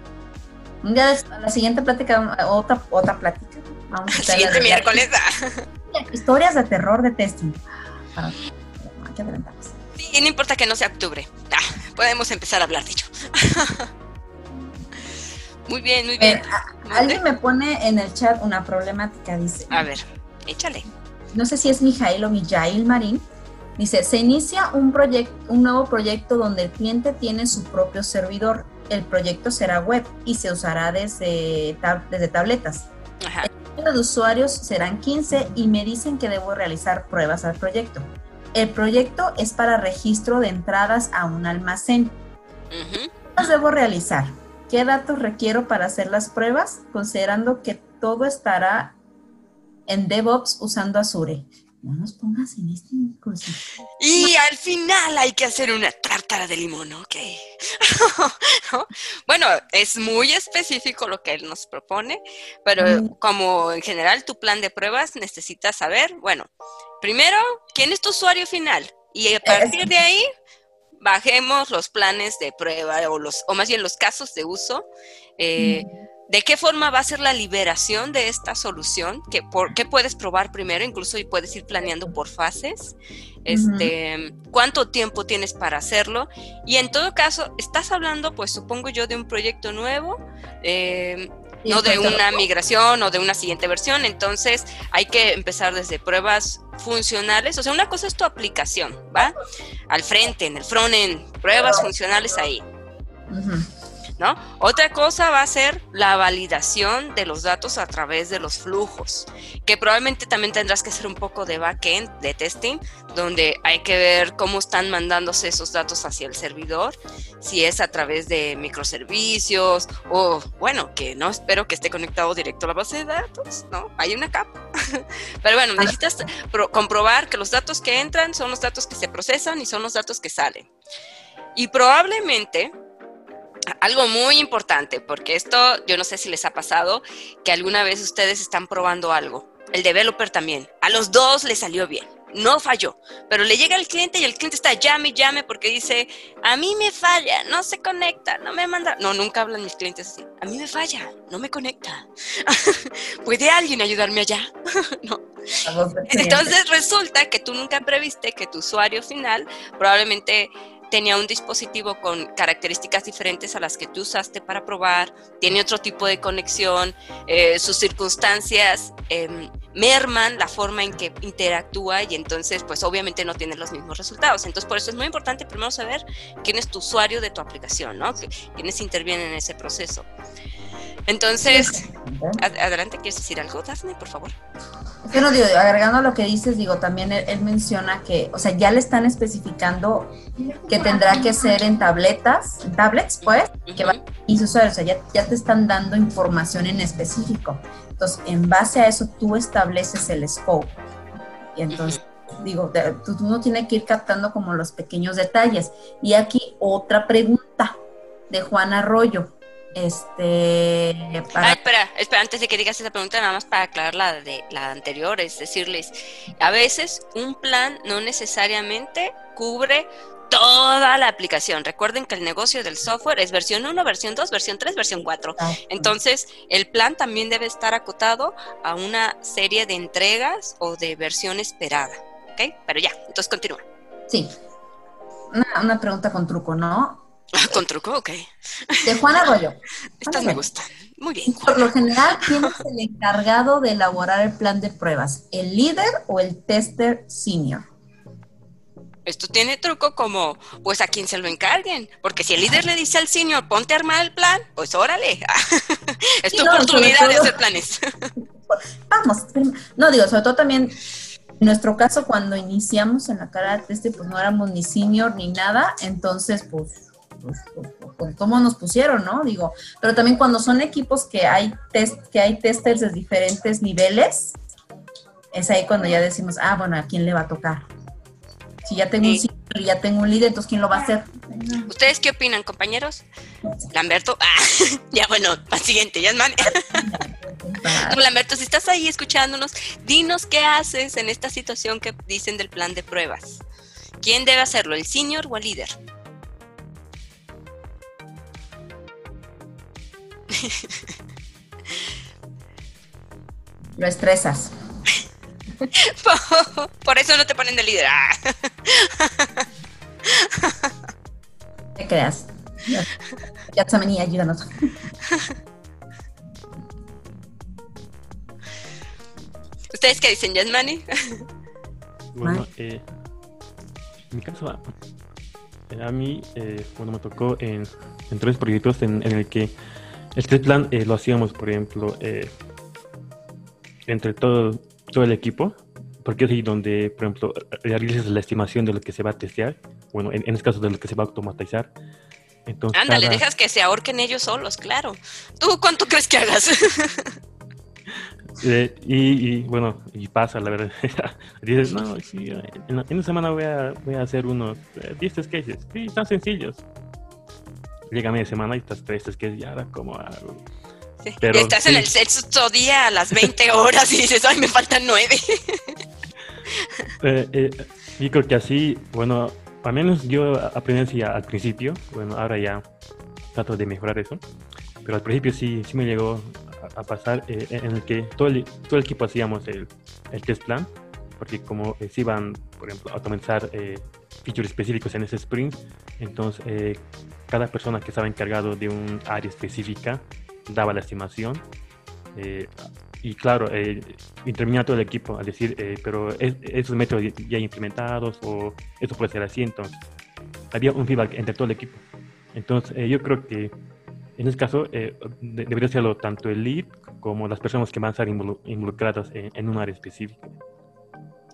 Un día, la siguiente plática, otra, otra plática. Vamos a siguiente miércoles. Historias de terror de testing. Para, y no importa que no sea octubre. Ah, podemos empezar a hablar de ello. muy bien, muy bien. alguien me pone en el chat una problemática, dice. A ver, échale. No sé si es Mijail o Mijail Marín. Dice, se inicia un, proyecto, un nuevo proyecto donde el cliente tiene su propio servidor. El proyecto será web y se usará desde, desde tabletas. El número de usuarios serán 15 y me dicen que debo realizar pruebas al proyecto. El proyecto es para registro de entradas a un almacén. ¿Qué debo realizar? ¿Qué datos requiero para hacer las pruebas? Considerando que todo estará en DevOps usando Azure. No nos pongas en este curso. Y al final hay que hacer una tártara de limón, ¿ok? Bueno, es muy específico lo que él nos propone, pero como en general tu plan de pruebas necesitas saber, bueno, Primero, ¿quién es tu usuario final? Y a partir de ahí, bajemos los planes de prueba o, los, o más bien los casos de uso. Eh, ¿De qué forma va a ser la liberación de esta solución? ¿Qué, por, ¿Qué puedes probar primero? Incluso y puedes ir planeando por fases. Este, ¿Cuánto tiempo tienes para hacerlo? Y en todo caso, estás hablando, pues supongo yo, de un proyecto nuevo. Eh, no de una migración o de una siguiente versión. Entonces hay que empezar desde pruebas funcionales. O sea, una cosa es tu aplicación, ¿va? Al frente, en el front-end, pruebas funcionales ahí. ¿No? Otra cosa va a ser la validación de los datos a través de los flujos, que probablemente también tendrás que hacer un poco de backend, de testing, donde hay que ver cómo están mandándose esos datos hacia el servidor, si es a través de microservicios o, bueno, que no espero que esté conectado directo a la base de datos, ¿no? Hay una capa. Pero bueno, necesitas comprobar que los datos que entran son los datos que se procesan y son los datos que salen. Y probablemente algo muy importante, porque esto yo no sé si les ha pasado, que alguna vez ustedes están probando algo. El developer también. A los dos le salió bien. No falló, pero le llega al cliente y el cliente está llame llame porque dice, a mí me falla, no se conecta, no me manda. No, nunca hablan mis clientes así. A mí me falla, no me conecta. ¿Puede alguien ayudarme allá? no. Entonces resulta que tú nunca previste que tu usuario final probablemente tenía un dispositivo con características diferentes a las que tú usaste para probar, tiene otro tipo de conexión, eh, sus circunstancias em, merman la forma en que interactúa y entonces pues obviamente no tiene los mismos resultados. Entonces por eso es muy importante primero saber quién es tu usuario de tu aplicación, ¿no? Quiénes intervienen en ese proceso. Entonces, adelante, ¿quieres decir algo, Daphne, por favor? Bueno, digo, agregando lo que dices, digo, también él, menciona que, o sea, ya le están especificando que tendrá que ser en tabletas, en tablets, pues, que va, y sus o sea, ya, ya te están dando información en específico. Entonces, en base a eso, tú estableces el scope. Y entonces, digo, tú, tú no tienes que ir captando como los pequeños detalles. Y aquí otra pregunta de Juan Arroyo este, para... espera, espera, antes de que digas esa pregunta, nada más para aclarar la de la anterior, es decirles, a veces un plan no necesariamente cubre toda la aplicación. Recuerden que el negocio del software es versión 1, versión 2, versión 3, versión 4. Entonces, el plan también debe estar acotado a una serie de entregas o de versión esperada. ¿Ok? Pero ya, entonces continúa. Sí. Una, pregunta con truco, ¿no? Con truco, ok. De Juan Arroyo. Estas me gustan. Muy bien. Por lo general, ¿quién es el encargado de elaborar el plan de pruebas? ¿El líder o el tester senior? Esto tiene truco como, pues a quien se lo encarguen, porque si el líder le dice al senior, ponte a armar el plan, pues órale, es tu oportunidad de hacer planes. Vamos, no digo, sobre todo también en nuestro caso cuando iniciamos en la cara este, pues no éramos ni senior ni nada, entonces pues, pues, pues, cómo nos pusieron, ¿no? Digo, pero también cuando son equipos que hay test, que hay testers de diferentes niveles, es ahí cuando ya decimos, ah, bueno, ¿a quién le va a tocar? Si ya tengo un sitio y ya tengo un líder, entonces ¿quién lo va a hacer? ¿Ustedes qué opinan, compañeros? Lamberto, ah, ya bueno, para siguiente, ya es man. Lamberto, si estás ahí escuchándonos, dinos qué haces en esta situación que dicen del plan de pruebas. ¿Quién debe hacerlo, el senior o el líder? Lo estresas. Por eso no te ponen de líder. ¿Qué creas? Ya y ayúdanos. ¿Ustedes qué dicen, Yasmani? Bueno, eh, en mi caso, eh, a mí, eh, cuando me tocó en, tres proyectos en, el que el test plan eh, lo hacíamos, por ejemplo, eh, entre todo todo el equipo, porque es ahí donde, por ejemplo, realizas la estimación de lo que se va a testear, bueno, en, este caso de lo que se va a automatizar. Entonces, Ándale, dejas que se ahorquen ellos solos, claro. ¿Tú cuánto crees que hagas? Eh, y, bueno, y pasa, la verdad. Dices, no, sí, en, una semana voy a, voy a hacer unos 10 test cases. Sí, tan sencillos. Llega media semana y estás tres test cases y ahora como hago estás en el sexto día a las 20 horas y dices, ay, me faltan nueve. eh, eh, yo creo que así, bueno, al menos yo aprendí así al principio, bueno, ahora ya trato de mejorar eso, pero al principio sí, sí me llegó a, pasar eh, en el que todo el, todo el equipo hacíamos el, el test plan, porque como eh, se iban, por ejemplo, a comenzar eh, features específicos en ese sprint, entonces cada persona que estaba encargado de un área específica daba la estimación. Eh, y claro, eh, intervenía todo el equipo al decir, eh, pero esos métodos ya implementados o eso puede ser así, entonces había un feedback entre todo el equipo. Entonces eh, yo creo que en este caso debería serlo tanto el lead como las personas que van a estar involucradas en un área específica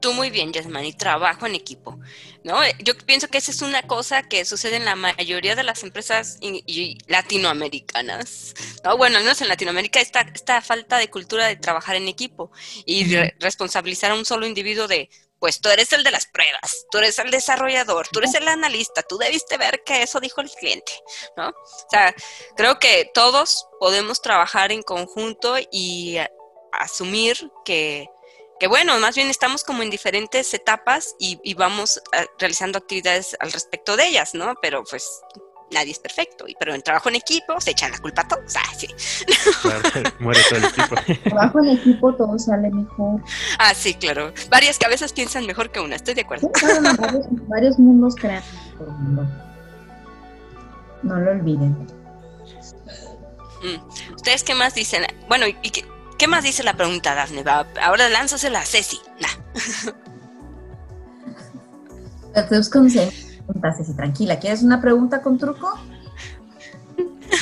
tú muy bien, Yasmani, trabajo en equipo, ¿no? Yo pienso que esa es una cosa que sucede en la mayoría de las empresas latinoamericanas, ¿no? Bueno, al menos en Latinoamérica esta, esta falta de cultura de trabajar en equipo y responsabilizar a un solo individuo de, pues tú eres el de las pruebas, tú eres el desarrollador, tú eres el analista, tú debiste ver que eso dijo el cliente, ¿no? O sea, creo que todos podemos trabajar en conjunto y asumir que que bueno, más bien estamos como en diferentes etapas y, vamos eh, realizando actividades al respecto de ellas, ¿no? Pero pues nadie es perfecto, y, pero en trabajo en equipo se echan la culpa a todos, ah, sí. muere todo el equipo. trabajo en equipo todo sale mejor. Ah, sí, claro. Varias cabezas piensan mejor que una, estoy de acuerdo. varios, mundos crean por mundo. No lo olviden. Mm. ¿Ustedes qué más dicen? Bueno, y, y ¿Qué más dice la pregunta, Dafne? Ahora lánzasela a Ceci. con Ceci, tranquila. ¿Quieres una pregunta con truco?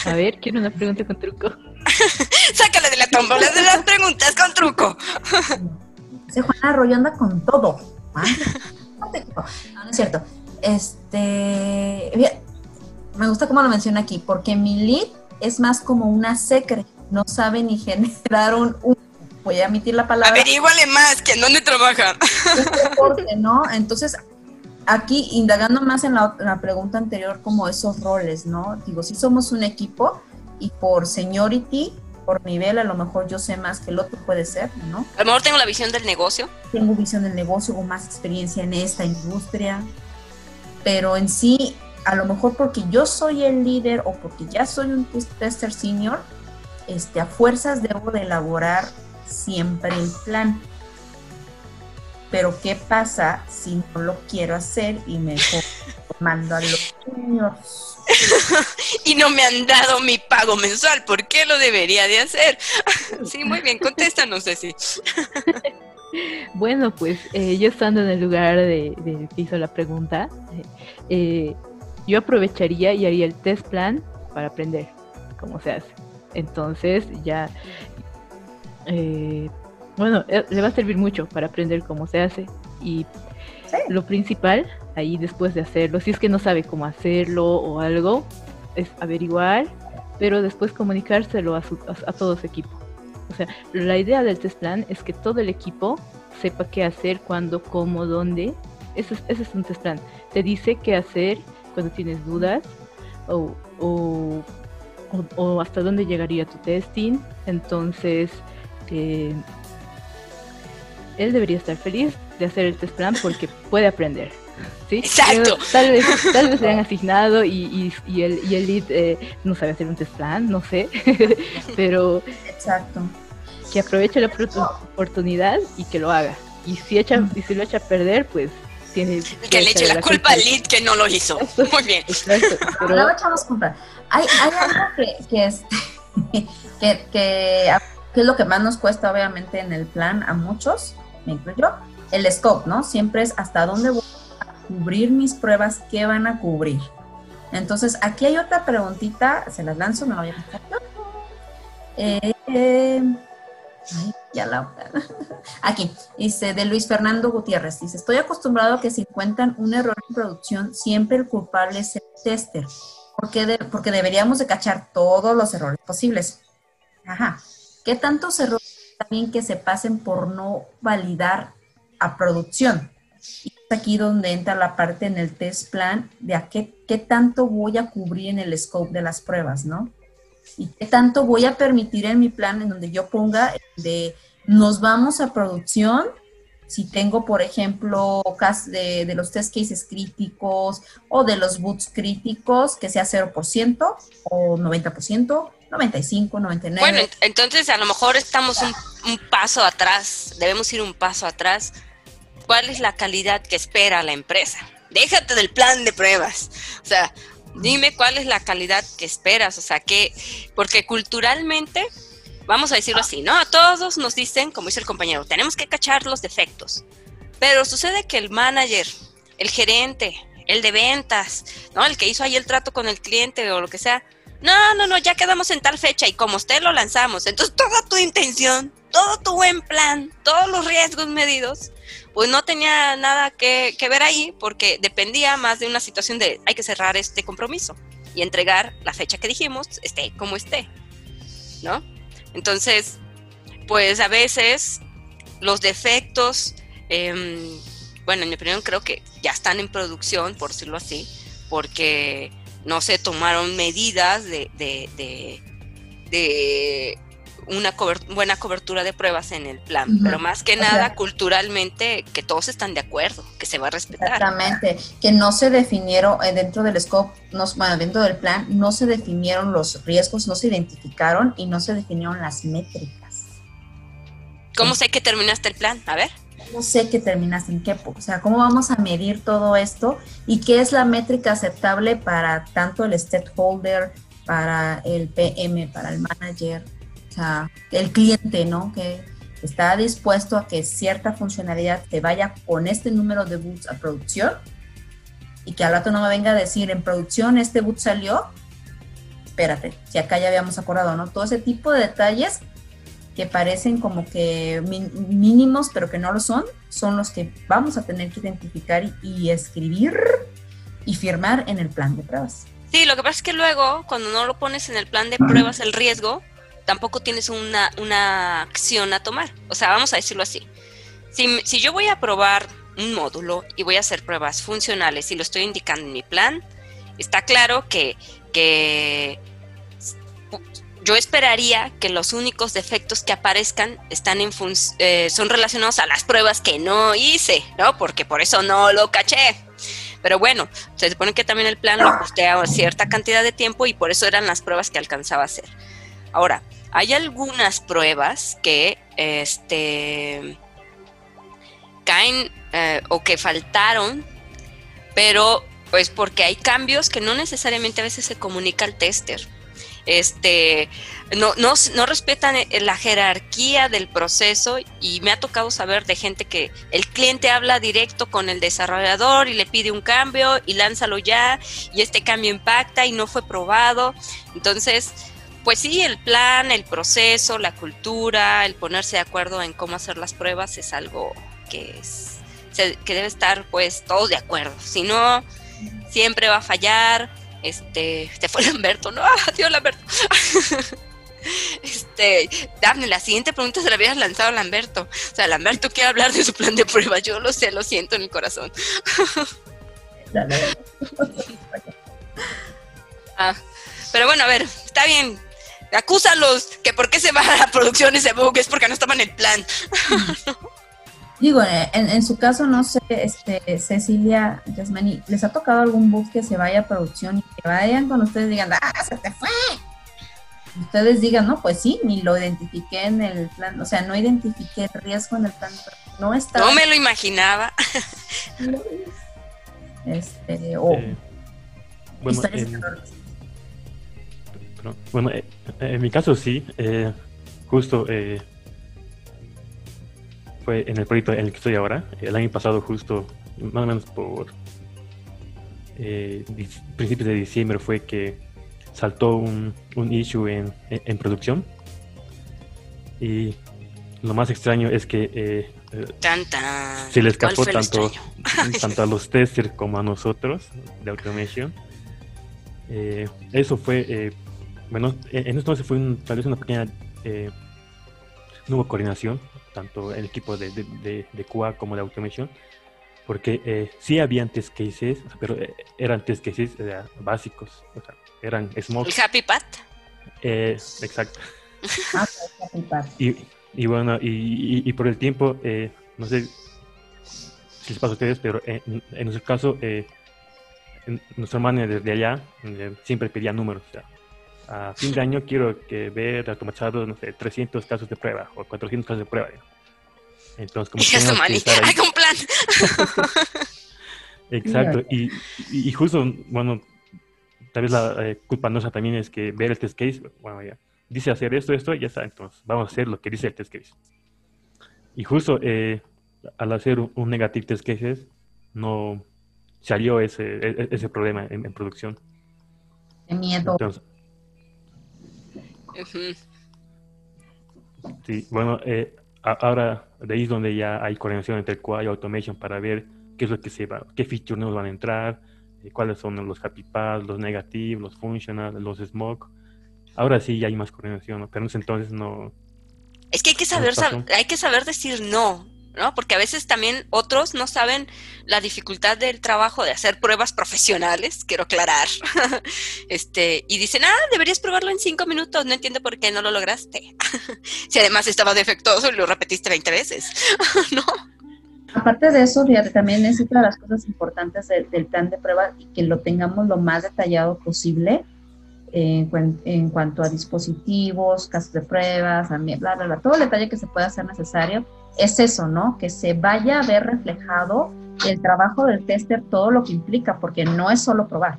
A ver, quiero una pregunta con truco. Sácale de la tómbola de las preguntas con truco. Ese Juan Arroyo anda con todo. No, no es cierto. Este. Me gusta cómo lo menciona aquí, porque mi lead es más como una secre no sabe ni generar un, voy a emitir la palabra. Averíguale más, que en dónde trabaja. ¿no? Entonces, aquí, indagando más en la, pregunta anterior, como esos roles, ¿no? Digo, si somos un equipo y por seniority, por nivel, a lo mejor yo sé más que el otro puede ser, ¿no? A lo mejor tengo la visión del negocio. Tengo visión del negocio o más experiencia en esta industria. pero en sí, a lo mejor porque yo soy el líder o porque ya soy un tester senior, este, a fuerzas debo de elaborar siempre el plan. Pero ¿qué pasa si no lo quiero hacer y me mando a los seniors? y no me han dado mi pago mensual. ¿Por qué lo debería de hacer? sí, muy bien, contéstanos, Ceci. bueno, pues eh, yo estando en el lugar de, que hizo la pregunta, eh, yo aprovecharía y haría el test plan para aprender cómo se hace. Entonces ya, eh, bueno, le va a servir mucho para aprender cómo se hace. Y lo principal ahí después de hacerlo. Si es que no sabe cómo hacerlo o algo, es averiguar, pero después comunicárselo a, su, a, todo su equipo. O sea, la idea del test plan es que todo el equipo sepa qué hacer, cuándo, cómo, dónde. Ese es, ese es un test plan. Te dice qué hacer cuando tienes dudas o, o, o, hasta dónde llegaría tu testing. Entonces, eh, él debería estar feliz de hacer el test plan porque puede aprender. Exacto. tal vez, tal vez le han asignado y, y, el, y el lead eh, no sabe hacer un test plan, no sé, pero Exacto. que aproveche la oportunidad y que lo haga. Y si, echa, y si lo echa a perder, pues tiene que, le eche la, culpa, al lead que no lo hizo. Muy bien. Exacto, pero... echamos culpa. Hay, hay algo que, que, es, que, que, es lo que más nos cuesta, obviamente, en el plan a muchos, me incluyo, el scope, ¿no? Siempre es hasta dónde voy cubrir mis pruebas, ¿qué van a cubrir? Entonces, aquí hay otra preguntita, se las lanzo, me voy a eh, ya la aquí dice de Luis Fernando Gutiérrez dice estoy acostumbrado a que si encuentran un error en producción siempre el culpable es el tester porque, porque deberíamos de cachar todos los errores posibles ajá. Qué tantos errores también que se pasen por no validar a producción y aquí donde entra la parte en el test plan de a qué, qué tanto voy a cubrir en el scope de las pruebas, ¿no? Y qué tanto voy a permitir en mi plan en donde yo ponga de nos vamos a producción, si tengo, por ejemplo, de, de los test cases críticos o de los boots críticos, que sea 0% o 90%, 95, 99. Bueno, entonces a lo mejor estamos un, un paso atrás, debemos ir un paso atrás cuál es la calidad que espera la empresa. Déjate del plan de pruebas. O sea, dime cuál es la calidad que esperas. O sea, que, porque culturalmente, vamos a decirlo así, ¿no? Todos nos dicen, como dice el compañero, tenemos que cachar los defectos. Pero sucede que el manager, el gerente, el de ventas, ¿no? El que hizo ahí el trato con el cliente o lo que sea. No, no, no, ya quedamos en tal fecha y como usted lo lanzamos. Entonces toda tu intención, todo tu buen plan, todos los riesgos medidos, pues no tenía nada que, ver ahí porque dependía más de una situación de hay que cerrar este compromiso y entregar la fecha que dijimos, esté como esté, ¿no? Entonces, pues a veces los defectos, em, bueno, en mi opinión creo que ya están en producción, por decirlo así, porque no se tomaron medidas de, de, de una buena cobertura de pruebas en el plan, pero más que nada culturalmente que todos están de acuerdo, que se va a respetar. Exactamente, que no se definieron eh, dentro del scope, no, bueno, dentro del plan, no se definieron los riesgos, no se identificaron y no se definieron las métricas. ¿Cómo sé que terminaste el plan? A ver. ¿Cómo sé que terminaste en qué? O sea, ¿cómo vamos a medir todo esto? ¿Y qué es la métrica aceptable para tanto el stakeholder, para el PM, para el manager? Sea, el cliente, ¿no? Que está dispuesto a que cierta funcionalidad te vaya con este número de boots a producción y que al rato no me venga a decir en producción este boot salió, espérate, si acá ya habíamos acordado, ¿no? Todo ese tipo de detalles que parecen como que mínimos, pero que no lo son, son los que vamos a tener que identificar y escribir y firmar en el plan de pruebas. Sí, lo que pasa es que luego, cuando no lo pones en el plan de pruebas, el riesgo, tampoco tienes una, una acción a tomar. O sea, vamos a decirlo así. Si, si yo voy a probar un módulo y voy a hacer pruebas funcionales y lo estoy indicando en mi plan, está claro que, que yo esperaría que los únicos defectos que aparezcan están en eh, son relacionados a las pruebas que no hice, ¿no? Porque por eso no lo caché. Pero bueno, se supone que también el plan lo ajusté a cierta cantidad de tiempo y por eso eran las pruebas que alcanzaba a hacer. Ahora, hay algunas pruebas que este, caen eh, o que faltaron, pero pues porque hay cambios que no necesariamente a veces se comunica al tester este, no, no, no respetan eh, la jerarquía del proceso y me ha tocado saber de gente que el cliente habla directo con el desarrollador y le pide un cambio y lánzalo ya y este cambio impacta y no fue probado. Entonces, pues sí, el plan, el proceso, la cultura, el ponerse de acuerdo en cómo hacer las pruebas es algo que, es, que debe estar pues todos de acuerdo. Si no, siempre va a fallar este, te fue Lamberto, no, adiós Lamberto. Este, Daphne, la siguiente pregunta se la habías lanzado a Lamberto. O sea, Lamberto quiere hablar de su plan de prueba. Yo lo sé, lo siento en el corazón. ah, pero bueno, a ver, está bien. Acúsalos que por qué se va a la producción ese bug es porque no estaba en el plan. Digo, en, su caso, no sé, este, Cecilia, Yasmani, ¿les ha tocado algún bus que se vaya a producción y que vayan con ustedes y digan, ¡ah, se te fue! ustedes digan, no, pues sí, ni lo identifiqué en el plan, o sea, no identifiqué el riesgo en el plan, no estaba. No me lo imaginaba. Este, o. Eh, bueno, bueno eh, en mi caso sí, justo fue en el proyecto en el que estoy ahora. El año pasado, justo, más o menos por eh, principios de diciembre, fue que saltó un, un issue en, en, producción. Y lo más extraño es que eh, se le escapó tanto, tanto a los testers como a nosotros de Automation. Eh, eso fue, eh, bueno, en esto fue tal vez una pequeña, no hubo coordinación tanto el equipo de, de, de, QA como de Automation, porque eh, sí habían test cases, pero eh, eran test cases eh, básicos, o sea, eran small. ¿El Happy Pat? Eh, exacto. Ah, y, y, bueno, y, y, por el tiempo, no sé si les pasa a ustedes, pero en, en nuestro caso, nuestro manager desde allá siempre pedía números. O sea, a fin de año quiero que ver automatizado, no sé, 300 casos de prueba o 400 casos de prueba. Entonces, como que hay un plan. Exacto, y, y, justo, bueno, tal vez la eh, culpa nuestra también es que ver el test case, bueno, ya, dice hacer esto, esto, y ya está, entonces vamos a hacer lo que dice el test case. Y justo eh, al hacer un, negative test cases, no salió ese, e, e, ese problema en, en producción. miedo. Entonces, Sí, bueno, eh, ahora de ahí es donde ya hay coordinación entre QA y Automation para ver qué es lo que se va, qué features nos van a entrar, eh, cuáles son los happy paths, los negative, los functional, los smoke. Ahora sí ya hay más coordinación, pero en entonces no. Es que hay que saber, hay que saber decir no. ¿No? Porque a veces también otros no saben la dificultad del trabajo de hacer pruebas profesionales, quiero aclarar, este, y dicen, ah, deberías probarlo en cinco minutos, no entiendo por qué no lo lograste. si además estaba defectuoso y lo repetiste 20 veces, ¿no? Aparte de eso, también es otra de las cosas importantes del plan de prueba y que lo tengamos lo más detallado posible en, cuanto a dispositivos, casos de pruebas, bla, bla, bla, todo el detalle que se pueda hacer necesario, es eso, ¿no? Que se vaya a ver reflejado el trabajo del tester, todo lo que implica, porque no es solo probar,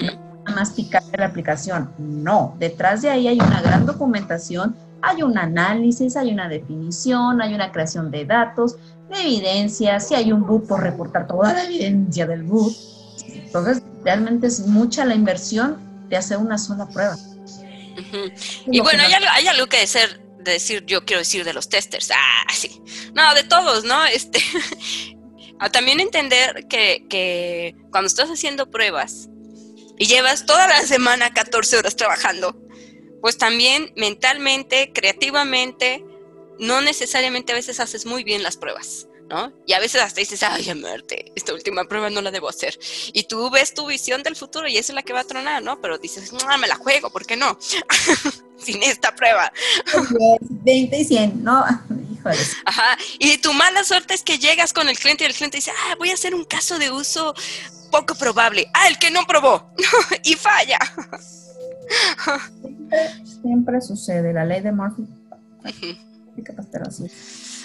no más picar la aplicación, no, detrás de ahí hay una gran documentación, hay un análisis, hay una definición, hay una creación de datos, de evidencia, si hay un boot por reportar toda la evidencia del boot. Entonces, realmente es mucha la inversión de hacer una sola prueba. Y bueno, hay algo, que decir, decir, yo quiero decir de los testers, ah, sí, no, de todos, ¿no? Este, también entender que, que cuando estás haciendo pruebas y llevas toda la semana 14 horas trabajando, pues también mentalmente, creativamente, no necesariamente a veces haces muy bien las pruebas. Y a veces hasta dices, ay, muerte, esta última prueba no la debo hacer. Y tú ves tu visión del futuro y esa es la que va a tronar, ¿no? Pero dices, no, me la juego, ¿por qué no? Sin esta prueba. 20 y 100, ¿no? Ajá, y tu mala suerte es que llegas con el cliente y el cliente dice, ah, voy a hacer un caso de uso poco probable. Ah, el que no probó y falla. Siempre, sucede, la ley de Murphy.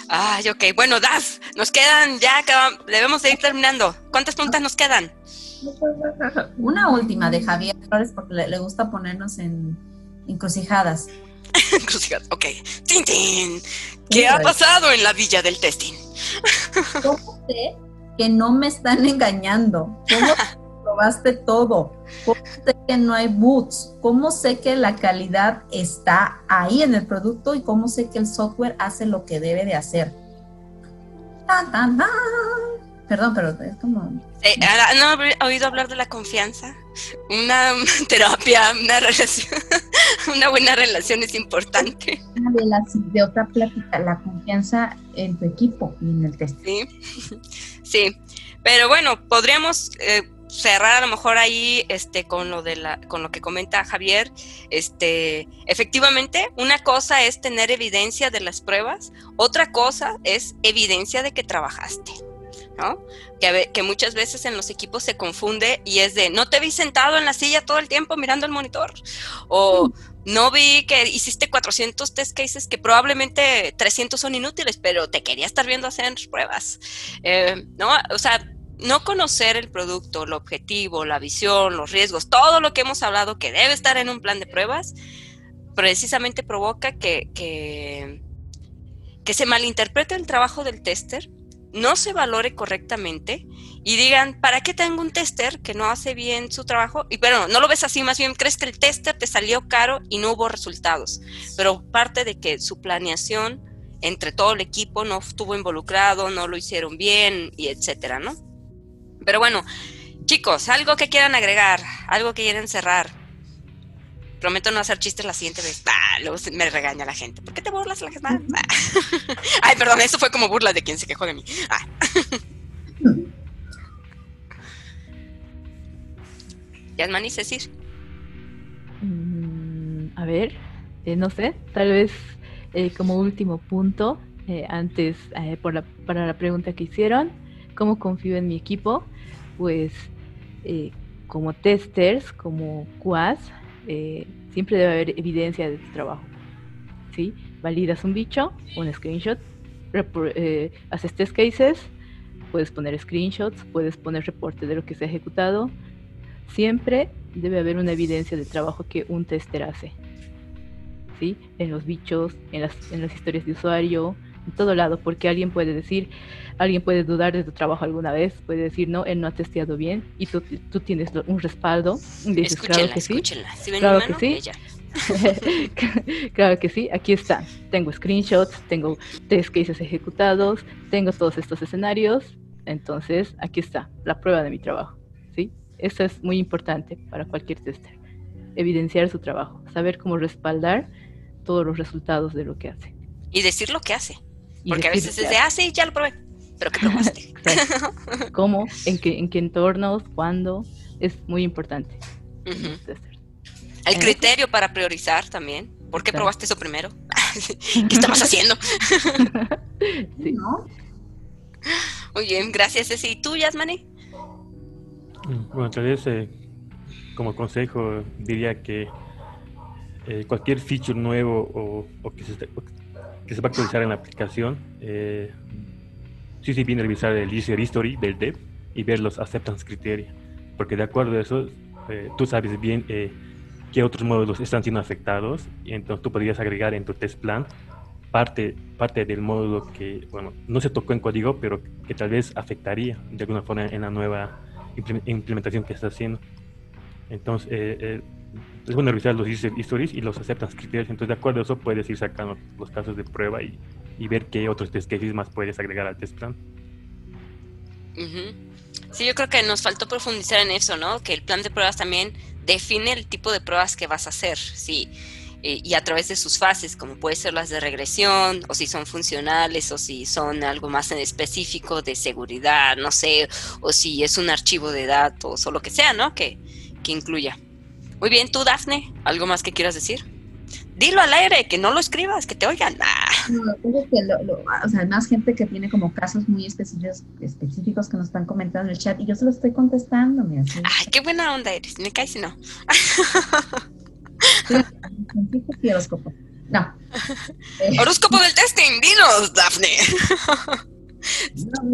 Ay, ok. Bueno, Daf, nos quedan ya, debemos de ir terminando. ¿Cuántas preguntas nos quedan? Una última de Javier Flores porque le, gusta ponernos en encrucijadas. encrucijadas, ok. ¡Tin, qué ha pasado en la villa del testing? ¿Cómo sé que no me están engañando? ¿Cómo probaste todo? ¿Cómo sé que no hay boots? ¿Cómo sé que la calidad está ahí en el producto y cómo sé que el software hace lo que debe de hacer? Perdón, pero es como... ¿No he oído hablar de la confianza? Una terapia, una relación, una buena relación es importante. De, la, de otra plática, la confianza en tu equipo y en el test. Sí, sí. Pero bueno, podríamos eh, cerrar a lo mejor ahí este con lo de la con lo que comenta Javier este efectivamente una cosa es tener evidencia de las pruebas otra cosa es evidencia de que trabajaste ¿no? Que, que, muchas veces en los equipos se confunde y es de, no te vi sentado en la silla todo el tiempo mirando el monitor, o mm. no vi que hiciste 400 test cases que probablemente 300 son inútiles, pero te quería estar viendo hacer pruebas, eh, ¿no? O sea, no conocer el producto, el objetivo, la visión, los riesgos, todo lo que hemos hablado que debe estar en un plan de pruebas, precisamente provoca que, que, que se malinterprete el trabajo del tester, no se valore correctamente y digan, ¿para qué tengo un tester que no hace bien su trabajo? Y bueno, no lo ves así, más bien crees que el tester te salió caro y no hubo resultados, pero parte de que su planeación entre todo el equipo no estuvo involucrado, no lo hicieron bien y etcétera, ¿no? Pero bueno, chicos, algo que quieran agregar, algo que quieran cerrar. Prometo no hacer chistes la siguiente vez. Ah, luego me regaña la gente. ¿Por qué te burlas la gente? Ay, perdón, eso fue como burla de quien se quejó de mí. Ah. Yasmani, Cecil. Mm, a ver, eh, no sé, tal vez eh, como último punto, eh, antes, por la, para la pregunta que hicieron, ¿cómo confío en mi equipo? Pues como testers, como QAS, eh, siempre debe haber evidencia de tu trabajo. ¿sí? Validas un bicho, un screenshot, eh, haces test cases, puedes poner screenshots, puedes poner reporte de lo que se ha ejecutado. Siempre debe haber una evidencia de trabajo que un tester hace. ¿sí? En los bichos, en las, en las historias de usuario, en todo lado, porque alguien puede decir, alguien puede dudar de tu trabajo alguna vez, puede decir, no, él no ha testeado bien, y tú, tú tienes un respaldo. dices, claro que sí. claro que sí. claro que sí, aquí está. Tengo screenshots, tengo test cases ejecutados, tengo todos estos escenarios, entonces aquí está la prueba de mi trabajo. ¿sí? Eso es muy importante para cualquier tester. Evidenciar su trabajo, saber cómo respaldar todos los resultados de lo que hace. Y decir lo que hace. Porque a veces es de, ah, sí, ya lo probé. Pero ¿qué probaste? ¿Cómo? ¿En qué, ¿En qué entornos? ¿Cuándo? Es muy importante. El ¿Eh? criterio para priorizar también. ¿Por qué probaste eso primero? ¿Qué estabas haciendo? sí. Muy bien, gracias, Ceci. ¿Y tú, Yasmani? Mm, bueno, tal vez eh, como consejo diría que eh, cualquier feature nuevo o, o que, se, que se va a actualizar en la aplicación, eh, sí, sí, viene a revisar el user history del dev y ver los acceptance criteria, porque de acuerdo a eso, eh, tú sabes bien eh, qué otros módulos están siendo afectados y entonces tú podrías agregar en tu test plan parte, parte del módulo que, bueno, no se tocó en código, pero que tal vez afectaría de alguna forma en la nueva implementación que está haciendo. Entonces, eh, es bueno revisar los user stories y los acceptance criterios. Entonces, de acuerdo a eso, puedes ir sacando los casos de prueba y, ver qué otros test cases más puedes agregar al test plan. Sí, yo creo que nos faltó profundizar en eso, ¿no? Que el plan de pruebas también define el tipo de pruebas que vas a hacer, sí. Eh, y a través de sus fases, como puede ser las de regresión, o si son funcionales, o si son algo más en específico de seguridad, no sé, o si es un archivo de datos, o lo que sea, ¿no? Que, que incluya. Muy bien, tú, Dafne, ¿algo más que quieras decir? dilo al aire, que no lo escribas, que te oigan. No, que lo, o sea, más gente que tiene como casos muy específicos, específicos que nos están comentando en el chat y yo se lo estoy contestando. Mira, Ay, qué buena onda eres, me caes si no. horóscopo. No. Horóscopo del testing, dinos, Dafne.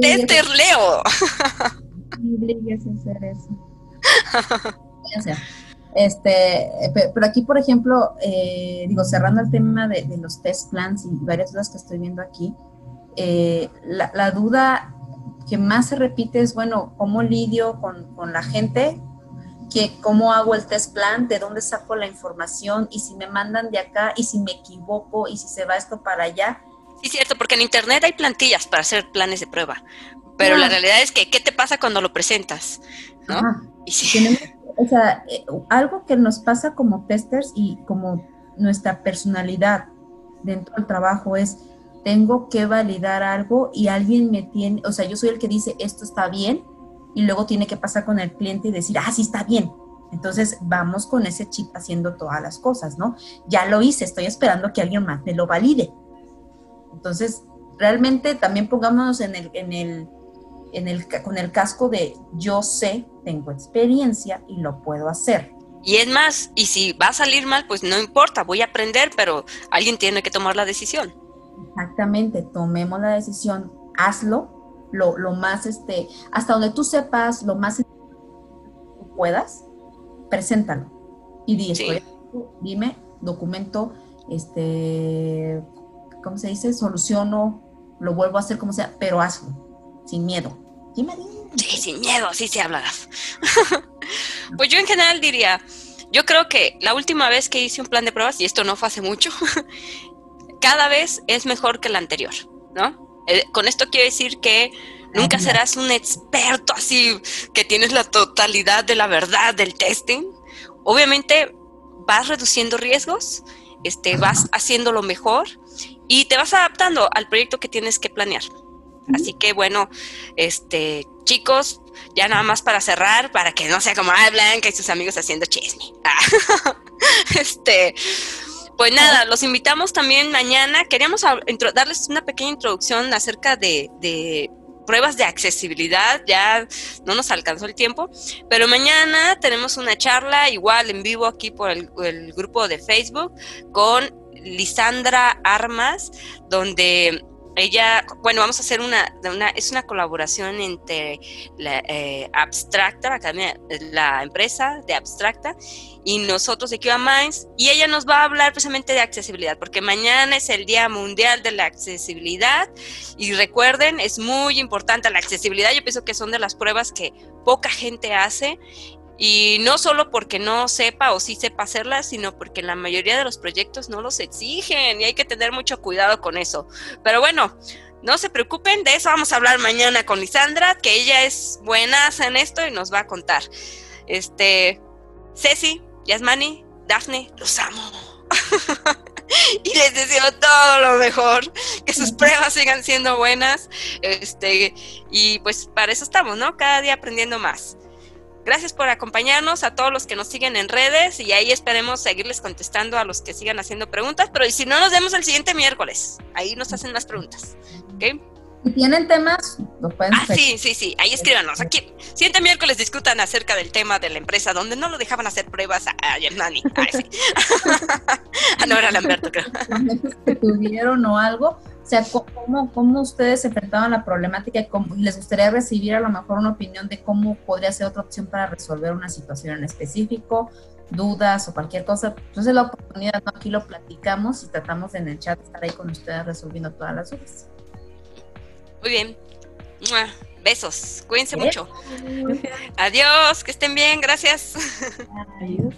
Tester Leo. hacer eso. Este, pero aquí, por ejemplo, eh, digo, cerrando el tema de, los test plans y varias dudas que estoy viendo aquí, eh, la, duda que más se repite es, bueno, ¿cómo lidio con, con la gente? Que, ¿Cómo hago el test plan? ¿De dónde saco la información? Y si me mandan de acá, y si me equivoco, y si se va esto para allá. Sí, cierto, porque en Internet hay plantillas para hacer planes de prueba, pero la realidad es que, ¿qué te pasa cuando lo presentas? ¿no? Y si... o sea, eh, algo que nos pasa como testers y como nuestra personalidad dentro del trabajo es, tengo que validar algo y alguien me tiene, o sea, yo soy el que dice, esto está bien, y luego tiene que pasar con el cliente y decir, ah, sí está bien. Entonces vamos con ese chip haciendo todas las cosas, ¿no? Ya lo hice, estoy esperando que alguien más me lo valide. Entonces, realmente también pongámonos en el, en el, en el, con el casco de yo sé, tengo experiencia y lo puedo hacer. Y es más, y si va a salir mal, pues no importa, voy a aprender, pero alguien tiene que tomar la decisión. Exactamente, tomemos la decisión, hazlo, lo, lo más, este, hasta donde tú sepas, lo más que puedas, preséntalo. Y di, dime, documento, este, ¿cómo se dice? Soluciono, lo vuelvo a hacer como sea, pero hazlo, sin miedo. Sí, sin miedo, así se habla. pues yo en general diría, yo creo que la última vez que hice un plan de pruebas, y esto no fue hace mucho, cada vez es mejor que el anterior, ¿no? Eh, con esto quiero decir que nunca serás un experto así que tienes la totalidad de la verdad del testing. Obviamente vas reduciendo riesgos, este, vas haciendo lo mejor y te vas adaptando al proyecto que tienes que planear. Así que bueno, este, chicos, ya nada más para cerrar, para que no sea como ah, Blanca y sus amigos haciendo chisme. este, pues nada, los invitamos también mañana. Queríamos darles una pequeña introducción acerca de, de pruebas de accesibilidad, ya no nos alcanzó el tiempo, pero mañana tenemos una charla igual en vivo aquí por el, el grupo de Facebook con Lisandra Armas, donde ella, bueno, vamos a hacer una, una es una colaboración entre la eh, Abstracta, la, academia, la empresa de Abstracta, y nosotros de QA Minds, y ella nos va a hablar precisamente de accesibilidad, porque mañana es el Día Mundial de la Accesibilidad, y recuerden, es muy importante la accesibilidad, yo pienso que son de las pruebas que poca gente hace, y no solo porque no sepa o sí sepa hacerlas, sino porque la mayoría de los proyectos no los exigen y hay que tener mucho cuidado con eso. Pero bueno, no se preocupen, de eso vamos a hablar mañana con Lisandra, que ella es buena en esto y nos va a contar. Este, Ceci, Yasmani, Daphne, los amo. y les deseo todo lo mejor, que sus pruebas sigan siendo buenas. Este, y pues para eso estamos, ¿no? Cada día aprendiendo más. Gracias por acompañarnos a todos los que nos siguen en redes y ahí esperemos seguirles contestando a los que sigan haciendo preguntas, pero si no, nos vemos el siguiente miércoles. Ahí nos hacen más preguntas. Si tienen temas, lo pueden Ah, sí, sí, sí, ahí escríbanos. Aquí, siguiente miércoles discutan acerca del tema de la empresa donde no lo dejaban hacer pruebas a, a Yernani. Ah, sí. ah, no, era Lamberto, creo. que tuvieron o algo, o sea, ¿cómo, cómo ustedes enfrentaban la problemática y cómo, les gustaría recibir a lo mejor una opinión de cómo podría ser otra opción para resolver una situación en específico, dudas o cualquier cosa? Entonces la oportunidad, ¿no? aquí lo platicamos y tratamos en el chat estar ahí con ustedes resolviendo todas las dudas. Muy bien. Besos. Cuídense mucho. Adiós. Que estén bien. Gracias. Adiós.